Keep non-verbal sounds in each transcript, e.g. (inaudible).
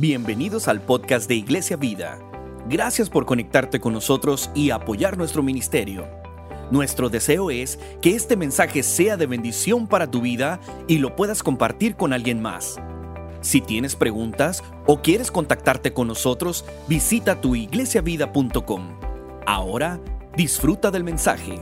Bienvenidos al podcast de Iglesia Vida. Gracias por conectarte con nosotros y apoyar nuestro ministerio. Nuestro deseo es que este mensaje sea de bendición para tu vida y lo puedas compartir con alguien más. Si tienes preguntas o quieres contactarte con nosotros, visita tuiglesiavida.com. Ahora, disfruta del mensaje.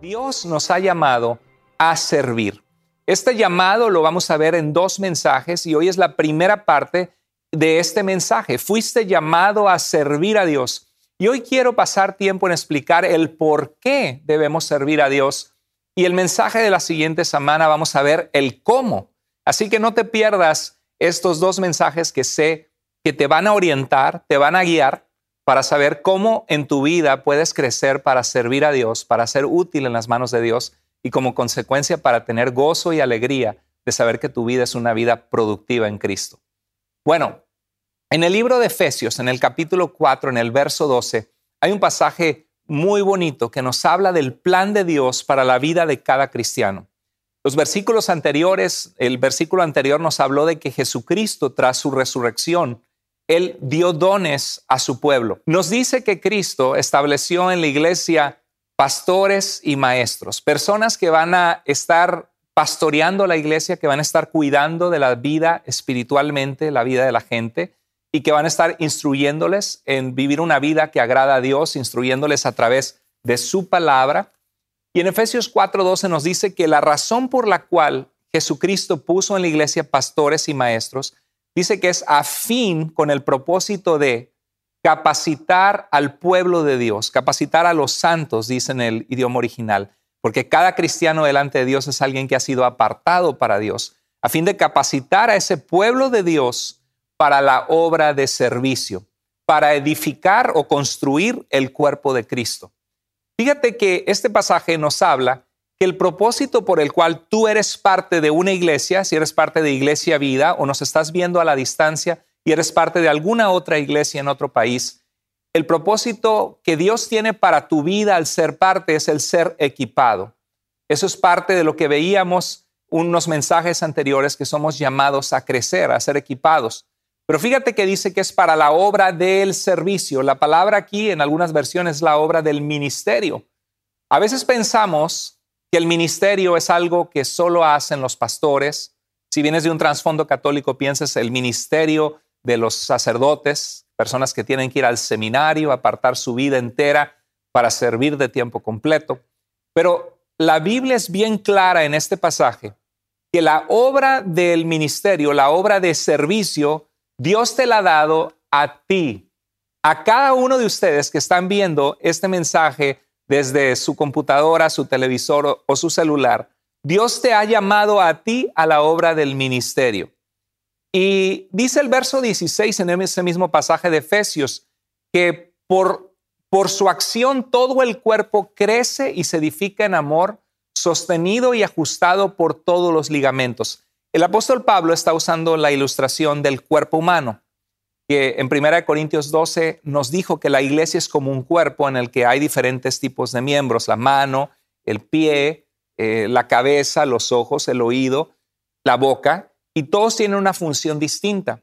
Dios nos ha llamado a servir. Este llamado lo vamos a ver en dos mensajes y hoy es la primera parte de este mensaje. Fuiste llamado a servir a Dios. Y hoy quiero pasar tiempo en explicar el por qué debemos servir a Dios. Y el mensaje de la siguiente semana vamos a ver el cómo. Así que no te pierdas estos dos mensajes que sé que te van a orientar, te van a guiar para saber cómo en tu vida puedes crecer para servir a Dios, para ser útil en las manos de Dios y como consecuencia para tener gozo y alegría de saber que tu vida es una vida productiva en Cristo. Bueno, en el libro de Efesios, en el capítulo 4, en el verso 12, hay un pasaje muy bonito que nos habla del plan de Dios para la vida de cada cristiano. Los versículos anteriores, el versículo anterior nos habló de que Jesucristo, tras su resurrección, Él dio dones a su pueblo. Nos dice que Cristo estableció en la iglesia pastores y maestros, personas que van a estar pastoreando la iglesia, que van a estar cuidando de la vida espiritualmente, la vida de la gente, y que van a estar instruyéndoles en vivir una vida que agrada a Dios, instruyéndoles a través de su palabra. Y en Efesios 4:12 nos dice que la razón por la cual Jesucristo puso en la iglesia pastores y maestros, dice que es afín con el propósito de capacitar al pueblo de Dios, capacitar a los santos, dice en el idioma original, porque cada cristiano delante de Dios es alguien que ha sido apartado para Dios, a fin de capacitar a ese pueblo de Dios para la obra de servicio, para edificar o construir el cuerpo de Cristo. Fíjate que este pasaje nos habla que el propósito por el cual tú eres parte de una iglesia, si eres parte de Iglesia Vida o nos estás viendo a la distancia, y eres parte de alguna otra iglesia en otro país, el propósito que Dios tiene para tu vida al ser parte es el ser equipado. Eso es parte de lo que veíamos unos mensajes anteriores que somos llamados a crecer, a ser equipados. Pero fíjate que dice que es para la obra del servicio. La palabra aquí en algunas versiones es la obra del ministerio. A veces pensamos que el ministerio es algo que solo hacen los pastores. Si vienes de un trasfondo católico, piensas el ministerio de los sacerdotes, personas que tienen que ir al seminario, apartar su vida entera para servir de tiempo completo. Pero la Biblia es bien clara en este pasaje que la obra del ministerio, la obra de servicio, Dios te la ha dado a ti, a cada uno de ustedes que están viendo este mensaje desde su computadora, su televisor o su celular. Dios te ha llamado a ti a la obra del ministerio. Y dice el verso 16 en ese mismo pasaje de Efesios que por, por su acción todo el cuerpo crece y se edifica en amor, sostenido y ajustado por todos los ligamentos. El apóstol Pablo está usando la ilustración del cuerpo humano, que en 1 Corintios 12 nos dijo que la iglesia es como un cuerpo en el que hay diferentes tipos de miembros, la mano, el pie, eh, la cabeza, los ojos, el oído, la boca, y todos tienen una función distinta.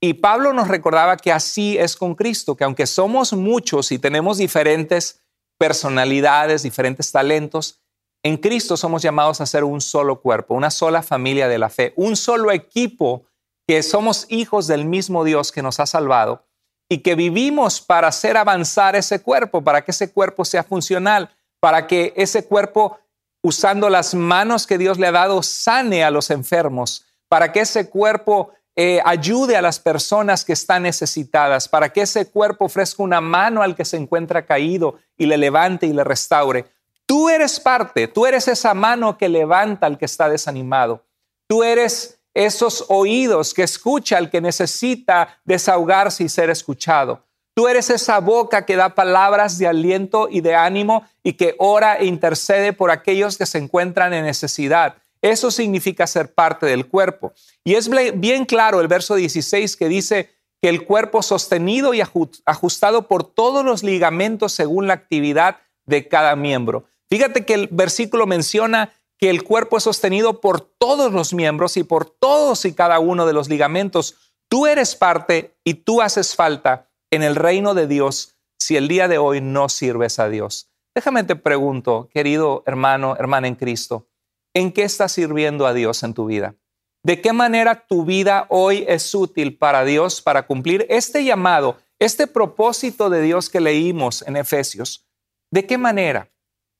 Y Pablo nos recordaba que así es con Cristo, que aunque somos muchos y tenemos diferentes personalidades, diferentes talentos, en Cristo somos llamados a ser un solo cuerpo, una sola familia de la fe, un solo equipo que somos hijos del mismo Dios que nos ha salvado y que vivimos para hacer avanzar ese cuerpo, para que ese cuerpo sea funcional, para que ese cuerpo, usando las manos que Dios le ha dado, sane a los enfermos, para que ese cuerpo eh, ayude a las personas que están necesitadas, para que ese cuerpo ofrezca una mano al que se encuentra caído y le levante y le restaure. Tú eres parte, tú eres esa mano que levanta al que está desanimado. Tú eres esos oídos que escucha al que necesita desahogarse y ser escuchado. Tú eres esa boca que da palabras de aliento y de ánimo y que ora e intercede por aquellos que se encuentran en necesidad. Eso significa ser parte del cuerpo. Y es bien claro el verso 16 que dice que el cuerpo sostenido y ajustado por todos los ligamentos según la actividad de cada miembro. Fíjate que el versículo menciona que el cuerpo es sostenido por todos los miembros y por todos y cada uno de los ligamentos. Tú eres parte y tú haces falta en el reino de Dios si el día de hoy no sirves a Dios. Déjame te pregunto, querido hermano, hermana en Cristo, ¿en qué estás sirviendo a Dios en tu vida? ¿De qué manera tu vida hoy es útil para Dios para cumplir este llamado, este propósito de Dios que leímos en Efesios? ¿De qué manera?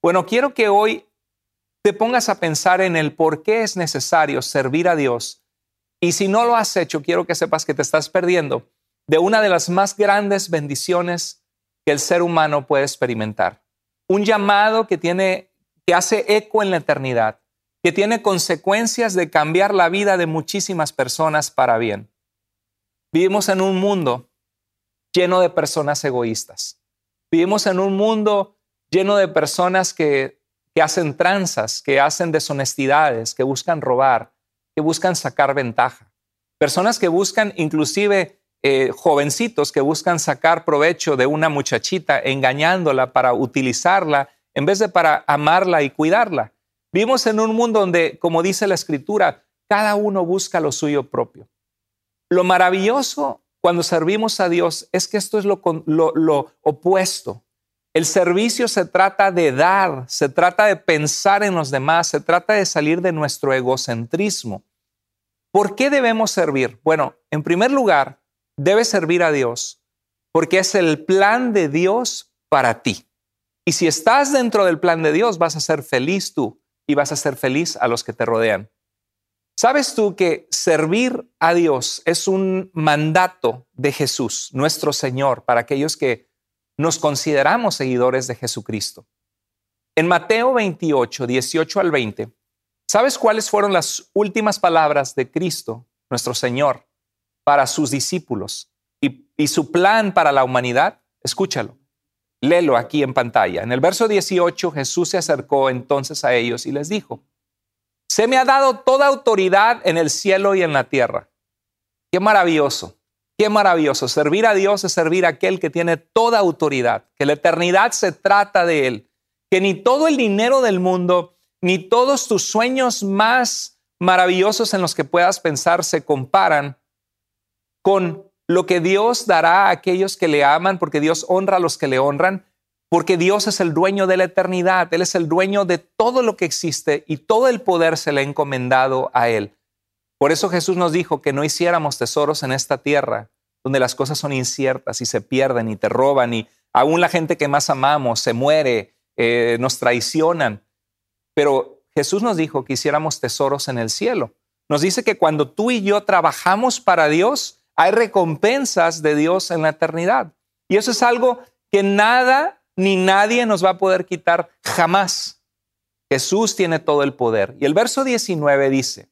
Bueno, quiero que hoy te pongas a pensar en el por qué es necesario servir a Dios. Y si no lo has hecho, quiero que sepas que te estás perdiendo de una de las más grandes bendiciones que el ser humano puede experimentar. Un llamado que tiene que hace eco en la eternidad, que tiene consecuencias de cambiar la vida de muchísimas personas para bien. Vivimos en un mundo lleno de personas egoístas. Vivimos en un mundo lleno de personas que que hacen tranzas, que hacen deshonestidades, que buscan robar, que buscan sacar ventaja. Personas que buscan, inclusive eh, jovencitos, que buscan sacar provecho de una muchachita, engañándola para utilizarla en vez de para amarla y cuidarla. Vivimos en un mundo donde, como dice la escritura, cada uno busca lo suyo propio. Lo maravilloso cuando servimos a Dios es que esto es lo, lo opuesto. El servicio se trata de dar, se trata de pensar en los demás, se trata de salir de nuestro egocentrismo. ¿Por qué debemos servir? Bueno, en primer lugar, debes servir a Dios porque es el plan de Dios para ti. Y si estás dentro del plan de Dios, vas a ser feliz tú y vas a ser feliz a los que te rodean. ¿Sabes tú que servir a Dios es un mandato de Jesús, nuestro Señor, para aquellos que nos consideramos seguidores de Jesucristo. En Mateo 28, 18 al 20, ¿sabes cuáles fueron las últimas palabras de Cristo, nuestro Señor, para sus discípulos y, y su plan para la humanidad? Escúchalo. Léelo aquí en pantalla. En el verso 18 Jesús se acercó entonces a ellos y les dijo, se me ha dado toda autoridad en el cielo y en la tierra. Qué maravilloso. Qué maravilloso. Servir a Dios es servir a aquel que tiene toda autoridad, que la eternidad se trata de Él, que ni todo el dinero del mundo, ni todos tus sueños más maravillosos en los que puedas pensar se comparan con lo que Dios dará a aquellos que le aman, porque Dios honra a los que le honran, porque Dios es el dueño de la eternidad, Él es el dueño de todo lo que existe y todo el poder se le ha encomendado a Él. Por eso Jesús nos dijo que no hiciéramos tesoros en esta tierra, donde las cosas son inciertas y se pierden y te roban y aún la gente que más amamos se muere, eh, nos traicionan. Pero Jesús nos dijo que hiciéramos tesoros en el cielo. Nos dice que cuando tú y yo trabajamos para Dios, hay recompensas de Dios en la eternidad. Y eso es algo que nada ni nadie nos va a poder quitar jamás. Jesús tiene todo el poder. Y el verso 19 dice,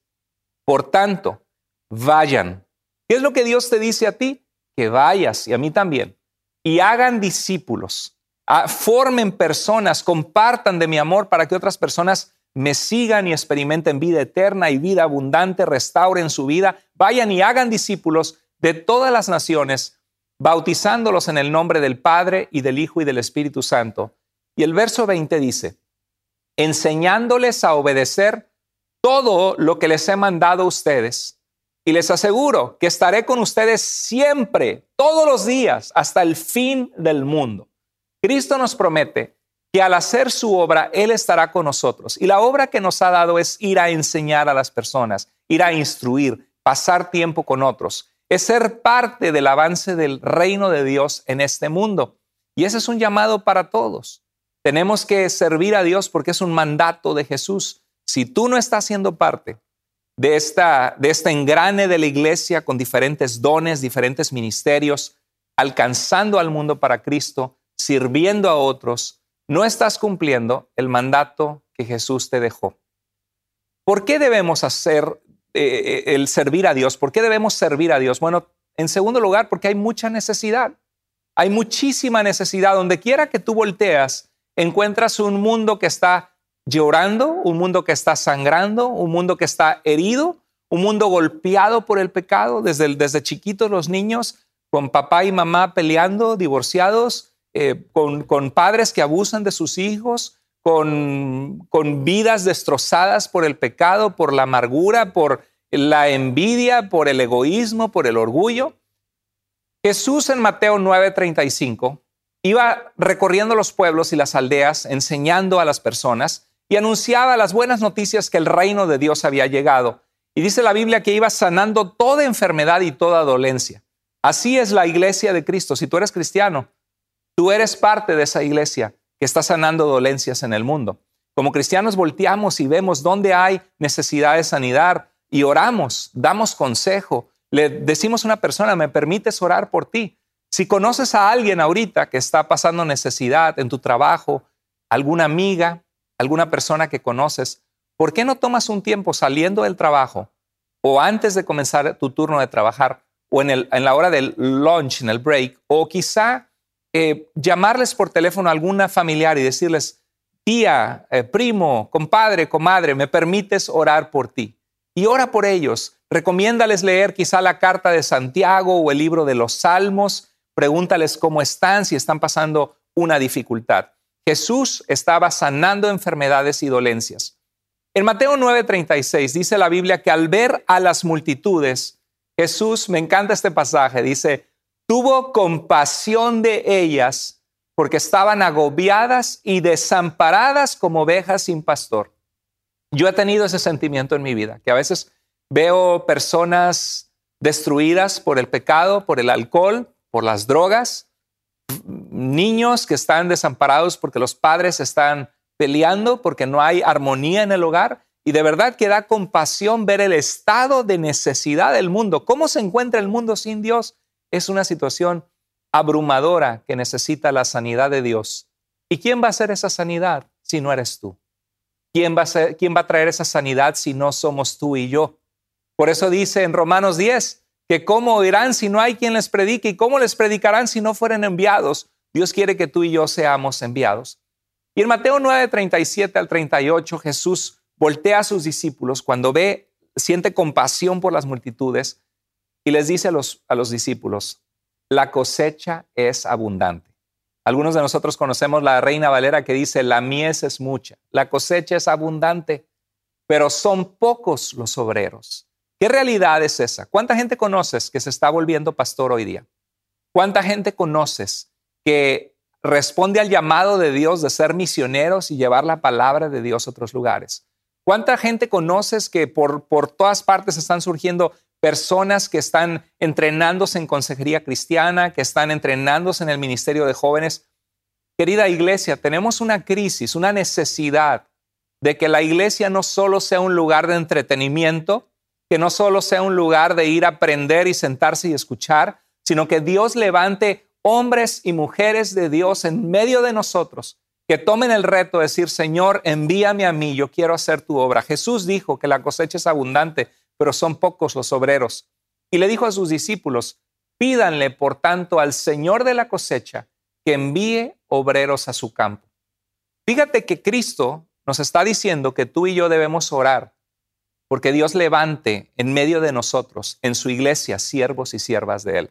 por tanto, vayan. ¿Qué es lo que Dios te dice a ti? Que vayas y a mí también. Y hagan discípulos. Ah, formen personas, compartan de mi amor para que otras personas me sigan y experimenten vida eterna y vida abundante, restauren su vida. Vayan y hagan discípulos de todas las naciones, bautizándolos en el nombre del Padre y del Hijo y del Espíritu Santo. Y el verso 20 dice, enseñándoles a obedecer todo lo que les he mandado a ustedes. Y les aseguro que estaré con ustedes siempre, todos los días, hasta el fin del mundo. Cristo nos promete que al hacer su obra, Él estará con nosotros. Y la obra que nos ha dado es ir a enseñar a las personas, ir a instruir, pasar tiempo con otros. Es ser parte del avance del reino de Dios en este mundo. Y ese es un llamado para todos. Tenemos que servir a Dios porque es un mandato de Jesús. Si tú no estás siendo parte de, esta, de este engrane de la iglesia con diferentes dones, diferentes ministerios, alcanzando al mundo para Cristo, sirviendo a otros, no estás cumpliendo el mandato que Jesús te dejó. ¿Por qué debemos hacer eh, el servir a Dios? ¿Por qué debemos servir a Dios? Bueno, en segundo lugar, porque hay mucha necesidad. Hay muchísima necesidad. Donde quiera que tú volteas, encuentras un mundo que está llorando, un mundo que está sangrando, un mundo que está herido, un mundo golpeado por el pecado, desde, desde chiquitos los niños con papá y mamá peleando, divorciados, eh, con, con padres que abusan de sus hijos, con, con vidas destrozadas por el pecado, por la amargura, por la envidia, por el egoísmo, por el orgullo. Jesús en Mateo 9:35 iba recorriendo los pueblos y las aldeas, enseñando a las personas y anunciaba las buenas noticias que el reino de Dios había llegado. Y dice la Biblia que iba sanando toda enfermedad y toda dolencia. Así es la iglesia de Cristo. Si tú eres cristiano, tú eres parte de esa iglesia que está sanando dolencias en el mundo. Como cristianos volteamos y vemos dónde hay necesidad de sanidad y oramos, damos consejo, le decimos a una persona, ¿me permites orar por ti? Si conoces a alguien ahorita que está pasando necesidad en tu trabajo, alguna amiga, alguna persona que conoces, ¿por qué no tomas un tiempo saliendo del trabajo o antes de comenzar tu turno de trabajar o en, el, en la hora del lunch, en el break, o quizá eh, llamarles por teléfono a alguna familiar y decirles, tía, eh, primo, compadre, comadre, ¿me permites orar por ti? Y ora por ellos. Recomiéndales leer quizá la carta de Santiago o el libro de los Salmos pregúntales cómo están, si están pasando una dificultad. Jesús estaba sanando enfermedades y dolencias. En Mateo 9:36 dice la Biblia que al ver a las multitudes, Jesús, me encanta este pasaje, dice, tuvo compasión de ellas porque estaban agobiadas y desamparadas como ovejas sin pastor. Yo he tenido ese sentimiento en mi vida, que a veces veo personas destruidas por el pecado, por el alcohol, por las drogas, niños que están desamparados porque los padres están peleando, porque no hay armonía en el hogar. Y de verdad que da compasión ver el estado de necesidad del mundo. ¿Cómo se encuentra el mundo sin Dios? Es una situación abrumadora que necesita la sanidad de Dios. ¿Y quién va a hacer esa sanidad si no eres tú? ¿Quién va, a ¿Quién va a traer esa sanidad si no somos tú y yo? Por eso dice en Romanos 10, que cómo oirán si no hay quien les predique y cómo les predicarán si no fueren enviados. Dios quiere que tú y yo seamos enviados. Y en Mateo 9, 37 al 38, Jesús voltea a sus discípulos cuando ve, siente compasión por las multitudes y les dice a los, a los discípulos, la cosecha es abundante. Algunos de nosotros conocemos la Reina Valera que dice, la mies es mucha, la cosecha es abundante, pero son pocos los obreros. ¿Qué realidad es esa? ¿Cuánta gente conoces que se está volviendo pastor hoy día? ¿Cuánta gente conoces que responde al llamado de Dios de ser misioneros y llevar la palabra de Dios a otros lugares? ¿Cuánta gente conoces que por, por todas partes están surgiendo personas que están entrenándose en consejería cristiana, que están entrenándose en el ministerio de jóvenes? Querida iglesia, tenemos una crisis, una necesidad de que la iglesia no solo sea un lugar de entretenimiento, que no solo sea un lugar de ir a aprender y sentarse y escuchar, sino que Dios levante hombres y mujeres de Dios en medio de nosotros que tomen el reto de decir, Señor, envíame a mí, yo quiero hacer tu obra. Jesús dijo que la cosecha es abundante, pero son pocos los obreros. Y le dijo a sus discípulos, pídanle, por tanto, al Señor de la cosecha que envíe obreros a su campo. Fíjate que Cristo nos está diciendo que tú y yo debemos orar porque Dios levante en medio de nosotros, en su iglesia, siervos y siervas de Él.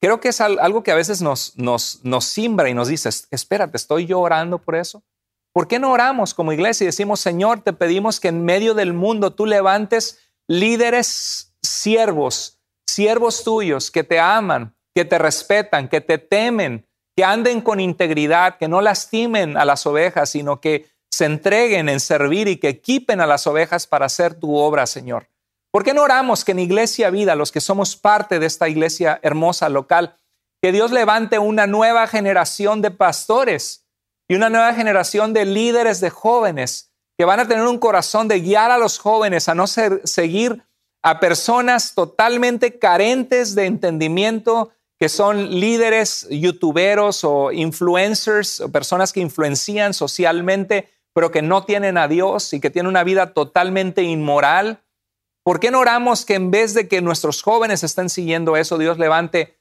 Creo que es algo que a veces nos, nos, simbra y nos dice, espérate, ¿estoy yo orando por eso? ¿Por qué no oramos como iglesia y decimos, Señor, te pedimos que en medio del mundo tú levantes líderes siervos, siervos tuyos que te aman, que te respetan, que te temen, que anden con integridad, que no lastimen a las ovejas, sino que se entreguen en servir y que equipen a las ovejas para hacer tu obra, Señor. ¿Por qué no oramos que en Iglesia Vida, los que somos parte de esta iglesia hermosa local, que Dios levante una nueva generación de pastores y una nueva generación de líderes de jóvenes que van a tener un corazón de guiar a los jóvenes a no seguir a personas totalmente carentes de entendimiento, que son líderes, youtuberos o influencers, o personas que influencian socialmente, pero que no tienen a Dios y que tienen una vida totalmente inmoral? ¿Por qué no oramos que en vez de que nuestros jóvenes estén siguiendo eso, Dios levante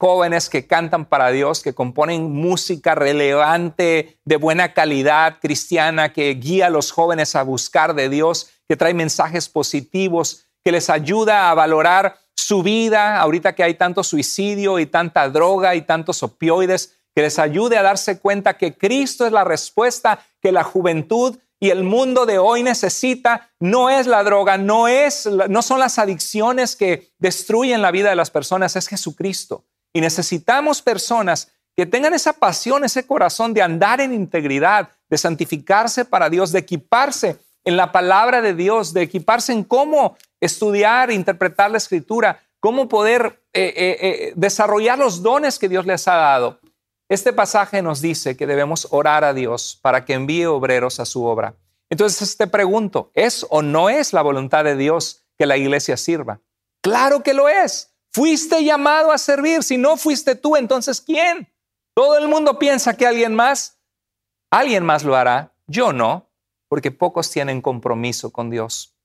jóvenes que cantan para Dios, que componen música relevante, de buena calidad cristiana, que guía a los jóvenes a buscar de Dios, que trae mensajes positivos, que les ayuda a valorar su vida, ahorita que hay tanto suicidio y tanta droga y tantos opioides, que les ayude a darse cuenta que Cristo es la respuesta que la juventud y el mundo de hoy necesita. No es la droga, no, es, no son las adicciones que destruyen la vida de las personas, es Jesucristo. Y necesitamos personas que tengan esa pasión, ese corazón de andar en integridad, de santificarse para Dios, de equiparse en la palabra de Dios, de equiparse en cómo estudiar, interpretar la escritura, cómo poder eh, eh, eh, desarrollar los dones que Dios les ha dado. Este pasaje nos dice que debemos orar a Dios para que envíe obreros a su obra. Entonces te pregunto, ¿es o no es la voluntad de Dios que la iglesia sirva? Claro que lo es. Fuiste llamado a servir. Si no fuiste tú, entonces ¿quién? Todo el mundo piensa que alguien más, alguien más lo hará. Yo no, porque pocos tienen compromiso con Dios.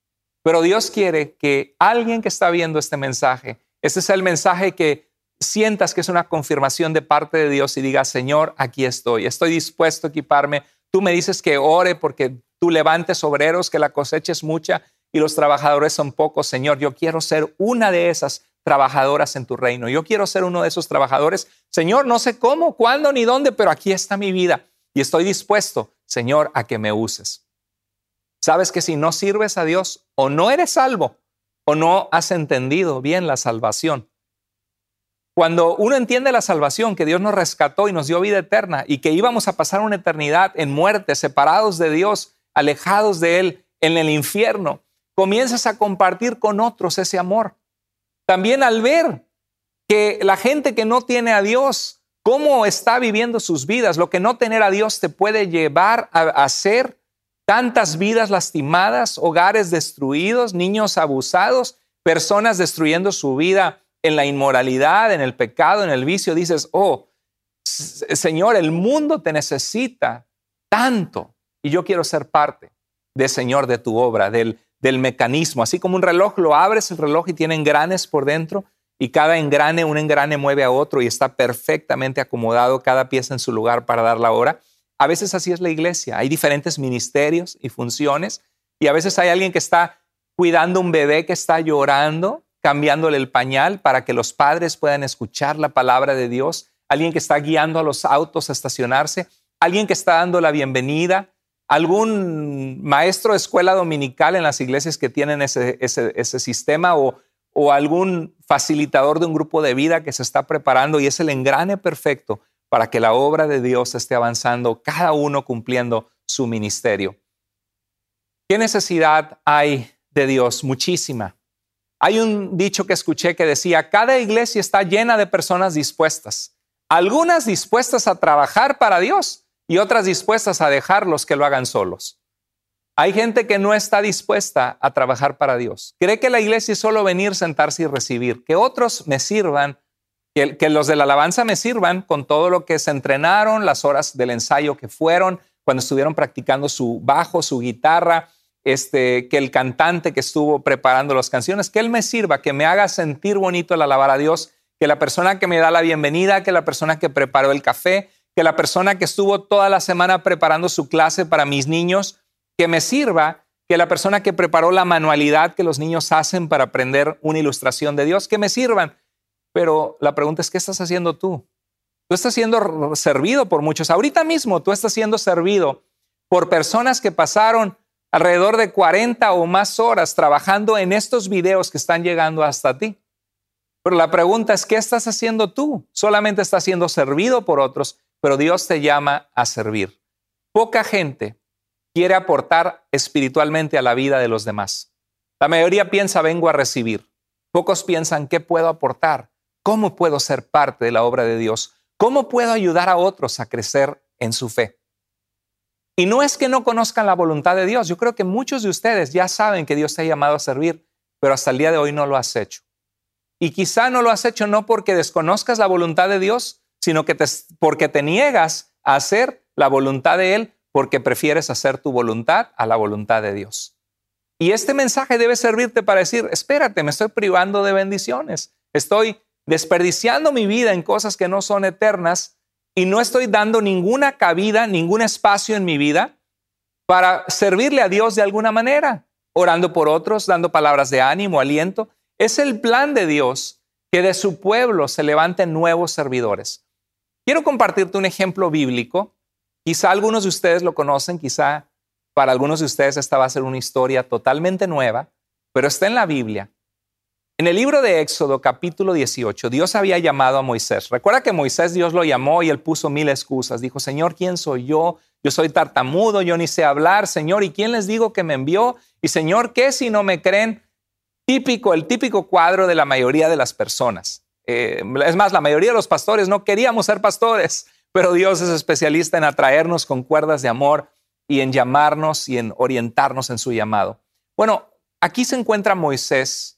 Pero Dios quiere que alguien que está viendo este mensaje, este es el mensaje que sientas que es una confirmación de parte de Dios y digas, Señor, aquí estoy, estoy dispuesto a equiparme. Tú me dices que ore porque tú levantes obreros, que la cosecha es mucha y los trabajadores son pocos. Señor, yo quiero ser una de esas trabajadoras en tu reino. Yo quiero ser uno de esos trabajadores. Señor, no sé cómo, cuándo ni dónde, pero aquí está mi vida y estoy dispuesto, Señor, a que me uses. Sabes que si no sirves a Dios, o no eres salvo, o no has entendido bien la salvación. Cuando uno entiende la salvación, que Dios nos rescató y nos dio vida eterna y que íbamos a pasar una eternidad en muerte, separados de Dios, alejados de Él, en el infierno, comienzas a compartir con otros ese amor. También al ver que la gente que no tiene a Dios, cómo está viviendo sus vidas, lo que no tener a Dios te puede llevar a hacer tantas vidas lastimadas, hogares destruidos, niños abusados, personas destruyendo su vida en la inmoralidad, en el pecado, en el vicio, dices, oh, Señor, el mundo te necesita tanto y yo quiero ser parte de Señor de tu obra, del, del mecanismo. Así como un reloj, lo abres el reloj y tiene engranes por dentro y cada engrane, un engrane mueve a otro y está perfectamente acomodado cada pieza en su lugar para dar la hora. A veces así es la iglesia. Hay diferentes ministerios y funciones y a veces hay alguien que está cuidando un bebé que está llorando, cambiándole el pañal para que los padres puedan escuchar la palabra de Dios, alguien que está guiando a los autos a estacionarse, alguien que está dando la bienvenida, algún maestro de escuela dominical en las iglesias que tienen ese, sistema o, o algún facilitador de un grupo de vida que se está preparando y es el engrane perfecto para que la obra de Dios esté avanzando, cada uno cumpliendo su ministerio. ¿Qué necesidad hay de Dios? Muchísima. Hay un dicho que escuché que decía, cada iglesia está llena de personas dispuestas, algunas dispuestas a trabajar para Dios y otras dispuestas a dejarlos que lo hagan solos. Hay gente que no está dispuesta a trabajar para Dios. Cree que la iglesia es solo venir, sentarse y recibir, que otros me sirvan que, los de la alabanza me sirvan con todo lo que se entrenaron, las horas del ensayo que fueron, cuando estuvieron practicando su bajo, su guitarra, este, que el cantante que estuvo preparando las canciones, que él me sirva, que me haga sentir bonito el alabar a Dios, que la persona que me da la bienvenida, que la persona que preparó el café, que la persona que estuvo toda la semana preparando su clase para mis niños, que me sirva, que la persona que preparó la manualidad que los niños hacen para aprender una ilustración de Dios, que me sirvan. Pero la pregunta es, ¿qué estás haciendo tú? Tú estás siendo servido por muchos. Ahorita mismo tú estás siendo servido por personas que pasaron alrededor de 40 o más horas trabajando en estos videos que están llegando hasta ti. Pero la pregunta es, ¿qué estás haciendo tú? Solamente estás siendo servido por otros, pero Dios te llama a servir. Poca gente quiere aportar espiritualmente a la vida de los demás. La mayoría piensa, vengo a recibir. Pocos piensan, ¿qué puedo aportar? ¿Cómo puedo ser parte de la obra de Dios? ¿Cómo puedo ayudar a otros a crecer en su fe? Y no es que no conozcan la voluntad de Dios. Yo creo que muchos de ustedes ya saben que Dios te ha llamado a servir, pero hasta el día de hoy no lo has hecho. Y quizá no lo has hecho no porque desconozcas la voluntad de Dios, sino que porque te niegas a hacer la voluntad de Él porque prefieres hacer tu voluntad a la voluntad de Dios. Y este mensaje debe servirte para decir, espérate, me estoy privando de bendiciones, estoy desperdiciando mi vida en cosas que no son eternas y no estoy dando ninguna cabida, ningún espacio en mi vida para servirle a Dios de alguna manera, orando por otros, dando palabras de ánimo, aliento. Es el plan de Dios que de su pueblo se levanten nuevos servidores. Quiero compartirte un ejemplo bíblico. Quizá algunos de ustedes lo conocen, quizá para algunos de ustedes esta va a ser una historia totalmente nueva, pero está en la Biblia. En el libro de Éxodo capítulo 18, Dios había llamado a Moisés. Recuerda que Moisés Dios lo llamó y él puso mil excusas. Dijo, Señor, ¿quién soy yo? Yo soy tartamudo, yo ni sé hablar, Señor, ¿y quién les digo que me envió? Y Señor, ¿qué si no me creen? Típico, el típico cuadro de la mayoría de las personas. Eh, es más, la mayoría de los pastores no queríamos ser pastores, pero Dios es especialista en atraernos con cuerdas de amor y en llamarnos y en orientarnos en su llamado. Bueno, aquí se encuentra Moisés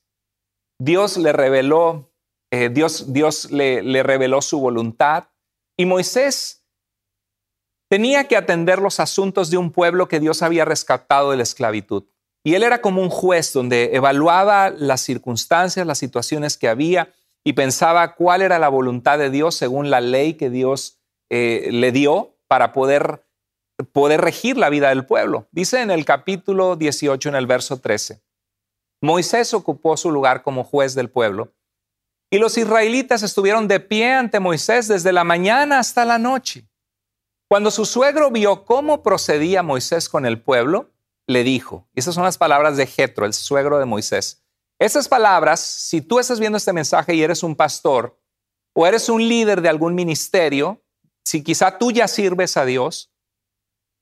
Dios le reveló, eh, Dios, Dios le, le reveló su voluntad y Moisés tenía que atender los asuntos de un pueblo que Dios había rescatado de la esclavitud. Y él era como un juez donde evaluaba las circunstancias, las situaciones que había y pensaba cuál era la voluntad de Dios según la ley que Dios eh, le dio para poder, poder regir la vida del pueblo. Dice en el capítulo 18, en el verso 13. Moisés ocupó su lugar como juez del pueblo y los israelitas estuvieron de pie ante Moisés desde la mañana hasta la noche. Cuando su suegro vio cómo procedía Moisés con el pueblo, le dijo, y esas son las palabras de Jetro, el suegro de Moisés. Esas palabras, si tú estás viendo este mensaje y eres un pastor o eres un líder de algún ministerio, si quizá tú ya sirves a Dios,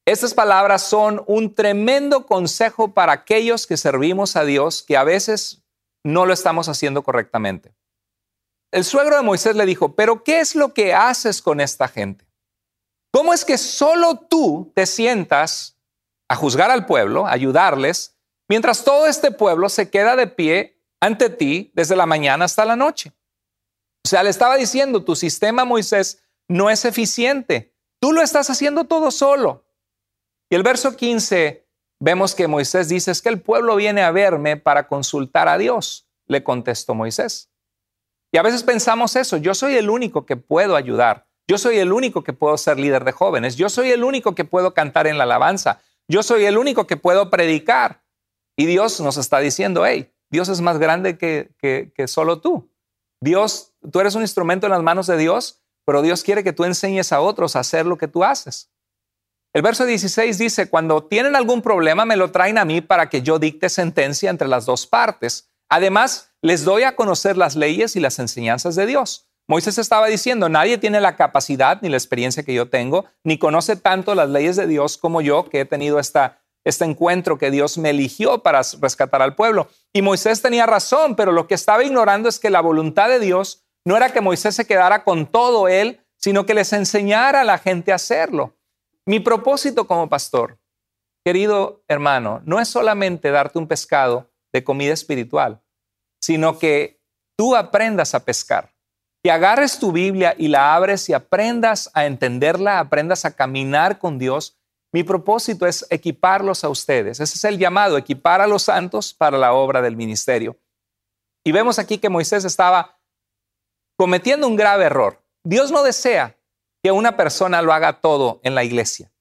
estas palabras son un tremendo consejo para aquellos que servimos a Dios que a veces no lo estamos haciendo correctamente. El suegro de Moisés le dijo, pero ¿qué es lo que haces con esta gente? ¿Cómo es que solo tú te sientas a juzgar al pueblo, a ayudarles, mientras todo este pueblo se queda de pie ante ti desde la mañana hasta la noche? O sea, le estaba diciendo, tu sistema, Moisés, no es eficiente. Tú lo estás haciendo todo solo. Y el verso 15 vemos que Moisés dice, es que el pueblo viene a verme para consultar a Dios, le contestó Moisés. Y a veces pensamos eso, yo soy el único que puedo ayudar, yo soy el único que puedo ser líder de jóvenes, yo soy el único que puedo cantar en la alabanza, yo soy el único que puedo predicar. Y Dios nos está diciendo, hey, Dios es más grande que, que, que solo tú. Dios, tú eres un instrumento en las manos de Dios, pero Dios quiere que tú enseñes a otros a hacer lo que tú haces. El verso 16 dice, cuando tienen algún problema me lo traen a mí para que yo dicte sentencia entre las dos partes. Además, les doy a conocer las leyes y las enseñanzas de Dios. Moisés estaba diciendo, nadie tiene la capacidad ni la experiencia que yo tengo, ni conoce tanto las leyes de Dios como yo, que he tenido esta, este encuentro que Dios me eligió para rescatar al pueblo. Y Moisés tenía razón, pero lo que estaba ignorando es que la voluntad de Dios no era que Moisés se quedara con todo él, sino que les enseñara a la gente a hacerlo. Mi propósito como pastor, querido hermano, no es solamente darte un pescado de comida espiritual, sino que tú aprendas a pescar, que agarres tu Biblia y la abres y aprendas a entenderla, aprendas a caminar con Dios. Mi propósito es equiparlos a ustedes. Ese es el llamado, equipar a los santos para la obra del ministerio. Y vemos aquí que Moisés estaba cometiendo un grave error. Dios no desea que una persona lo haga todo en la iglesia.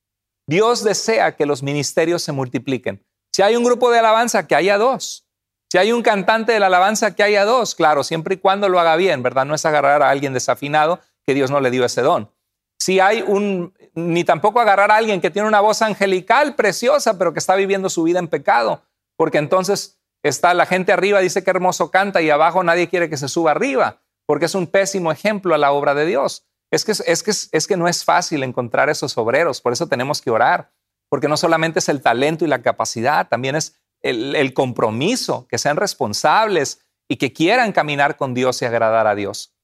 Dios desea que los ministerios se multipliquen. Si hay un grupo de alabanza, que haya dos. Si hay un cantante de la alabanza, que haya dos. Claro, siempre y cuando lo haga bien, ¿verdad? No es agarrar a alguien desafinado que Dios no le dio ese don. Si hay un, ni tampoco agarrar a alguien que tiene una voz angelical preciosa, pero que está viviendo su vida en pecado, porque entonces está la gente arriba, dice que hermoso canta y abajo nadie quiere que se suba arriba, porque es un pésimo ejemplo a la obra de Dios. Es que, es, que, es que no es fácil encontrar esos obreros, por eso tenemos que orar, porque no solamente es el talento y la capacidad, también es el, el compromiso, que sean responsables y que quieran caminar con Dios y agradar a Dios.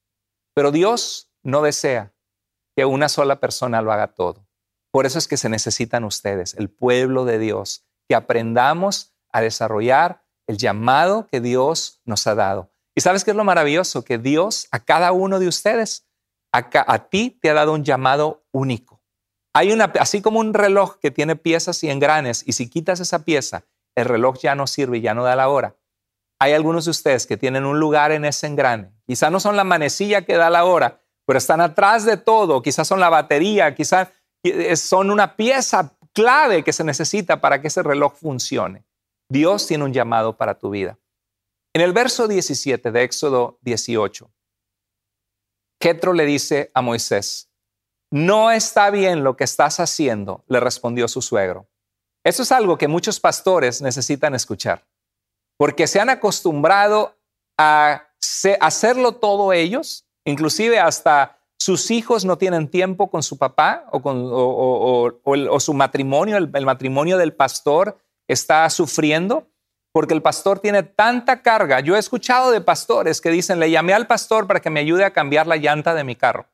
Pero Dios no desea que una sola persona lo haga todo. Por eso es que se necesitan ustedes, el pueblo de Dios, que aprendamos a desarrollar el llamado que Dios nos ha dado. ¿Y sabes qué es lo maravilloso? Que Dios a cada uno de ustedes a, ti te ha dado un llamado único. Hay una, así como un reloj que tiene piezas y engranes, y si quitas esa pieza, el reloj ya no sirve y ya no da la hora. Hay algunos de ustedes que tienen un lugar en ese engrane. Quizá no son la manecilla que da la hora, pero están atrás de todo. Quizás son la batería, quizás son una pieza clave que se necesita para que ese reloj funcione. Dios tiene un llamado para tu vida. En el verso 17 de Éxodo 18, Jetro le dice a Moisés, no está bien lo que estás haciendo, le respondió su suegro. Eso es algo que muchos pastores necesitan escuchar, porque se han acostumbrado a hacerlo todo ellos, inclusive hasta sus hijos no tienen tiempo con su papá o, con, su matrimonio, el, el matrimonio del pastor está sufriendo porque el pastor tiene tanta carga. Yo he escuchado de pastores que dicen, le llamé al pastor para que me ayude a cambiar la llanta de mi carro.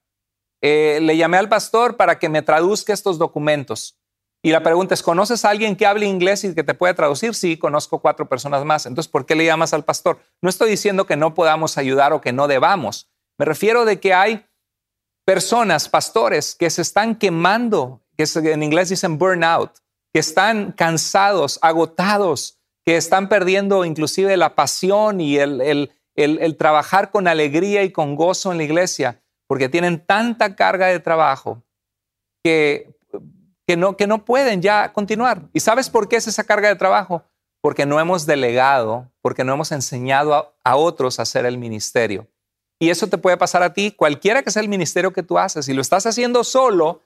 Eh, le llamé al pastor para que me traduzca estos documentos. Y la pregunta es, ¿conoces a alguien que hable inglés y que te pueda traducir? Sí, conozco cuatro personas más. Entonces, ¿por qué le llamas al pastor? No estoy diciendo que no podamos ayudar o que no debamos. Me refiero de que hay personas, pastores, que se están quemando, que en inglés dicen burnout, que están cansados, agotados, que están perdiendo inclusive la pasión y el, trabajar con alegría y con gozo en la iglesia porque tienen tanta carga de trabajo que, no, pueden ya continuar. ¿Y sabes por qué es esa carga de trabajo? Porque no hemos delegado, porque no hemos enseñado a otros a hacer el ministerio. Y eso te puede pasar a ti, cualquiera que sea el ministerio que tú haces. Si lo estás haciendo solo,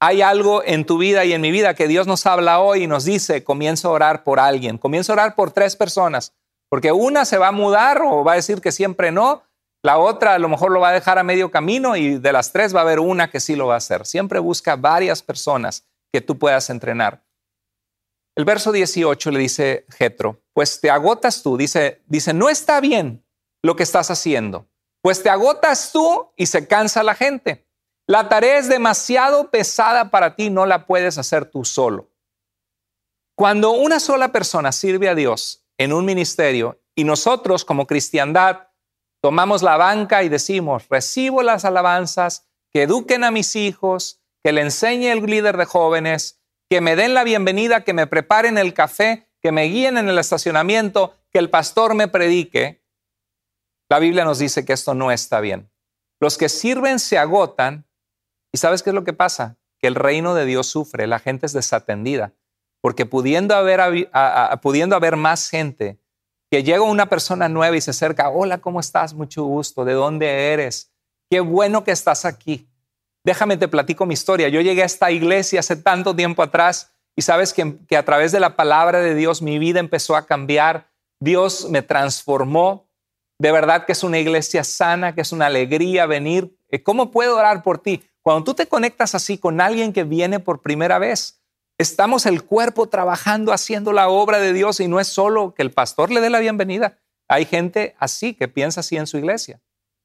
hay algo en tu vida y en mi vida que Dios nos habla hoy y nos dice, comienza a orar por alguien, comienza a orar por tres personas, porque una se va a mudar o va a decir que siempre no, la otra a lo mejor lo va a dejar a medio camino y de las tres va a haber una que sí lo va a hacer. Siempre busca varias personas que tú puedas entrenar. El verso 18 le dice Jetro, pues te agotas tú, dice, dice, no está bien lo que estás haciendo, pues te agotas tú y se cansa la gente. La tarea es demasiado pesada para ti, no la puedes hacer tú solo. Cuando una sola persona sirve a Dios en un ministerio y nosotros como cristiandad tomamos la banca y decimos, recibo las alabanzas, que eduquen a mis hijos, que le enseñe el líder de jóvenes, que me den la bienvenida, que me preparen el café, que me guíen en el estacionamiento, que el pastor me predique. La Biblia nos dice que esto no está bien. Los que sirven se agotan y ¿sabes qué es lo que pasa? Que el reino de Dios sufre, la gente es desatendida, porque pudiendo haber, pudiendo haber más gente que llega una persona nueva y se acerca, hola, ¿cómo estás? Mucho gusto, ¿de dónde eres? Qué bueno que estás aquí. Déjame te platico mi historia. Yo llegué a esta iglesia hace tanto tiempo atrás y sabes que, que a través de la palabra de Dios mi vida empezó a cambiar. Dios me transformó. De verdad que es una iglesia sana, que es una alegría venir. Eh, ¿Cómo puedo orar por ti? Cuando tú te conectas así con alguien que viene por primera vez, Estamos el cuerpo trabajando, haciendo la obra de Dios y no es solo que el pastor le dé la bienvenida. Hay gente así que piensa así en su iglesia.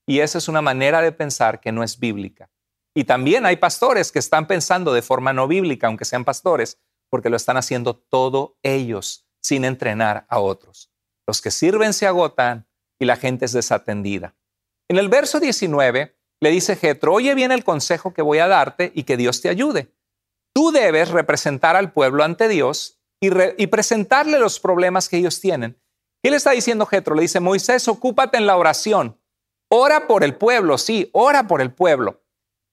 Y esa es una manera de pensar que no es bíblica. Y también hay pastores que están pensando de forma no bíblica, aunque sean pastores, porque lo están haciendo todo ellos sin entrenar a otros. Los que sirven se agotan y la gente es desatendida. En el verso 19 le dice Jetro, oye bien el consejo que voy a darte y que Dios te ayude. Tú debes representar al pueblo ante Dios y, presentarle los problemas que ellos tienen. ¿Qué le está diciendo Jetro? Le dice, Moisés, ocúpate en la oración. Ora por el pueblo, sí, ora por el pueblo.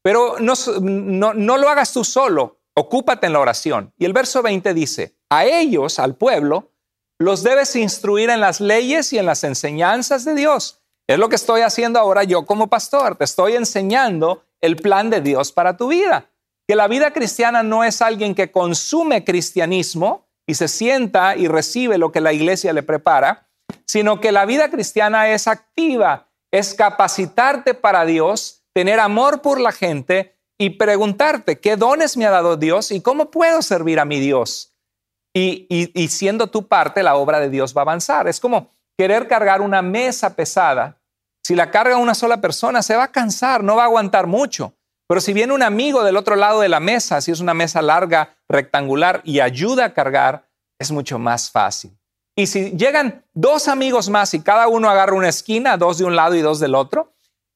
Pero no, no, no lo hagas tú solo, ocúpate en la oración. Y el verso 20 dice, a ellos, al pueblo, los debes instruir en las leyes y en las enseñanzas de Dios. Es lo que estoy haciendo ahora yo como pastor. Te estoy enseñando el plan de Dios para tu vida que la vida cristiana no es alguien que consume cristianismo y se sienta y recibe lo que la iglesia le prepara, sino que la vida cristiana es activa, es capacitarte para Dios, tener amor por la gente y preguntarte qué dones me ha dado Dios y cómo puedo servir a mi Dios. Y, siendo tu parte, la obra de Dios va a avanzar. Es como querer cargar una mesa pesada. Si la carga una sola persona, se va a cansar, no va a aguantar mucho. Pero si viene un amigo del otro lado de la mesa, si es una mesa larga, rectangular, y ayuda a cargar, es mucho más fácil. Y si llegan dos amigos más y cada uno agarra una esquina, dos de un lado y dos del otro,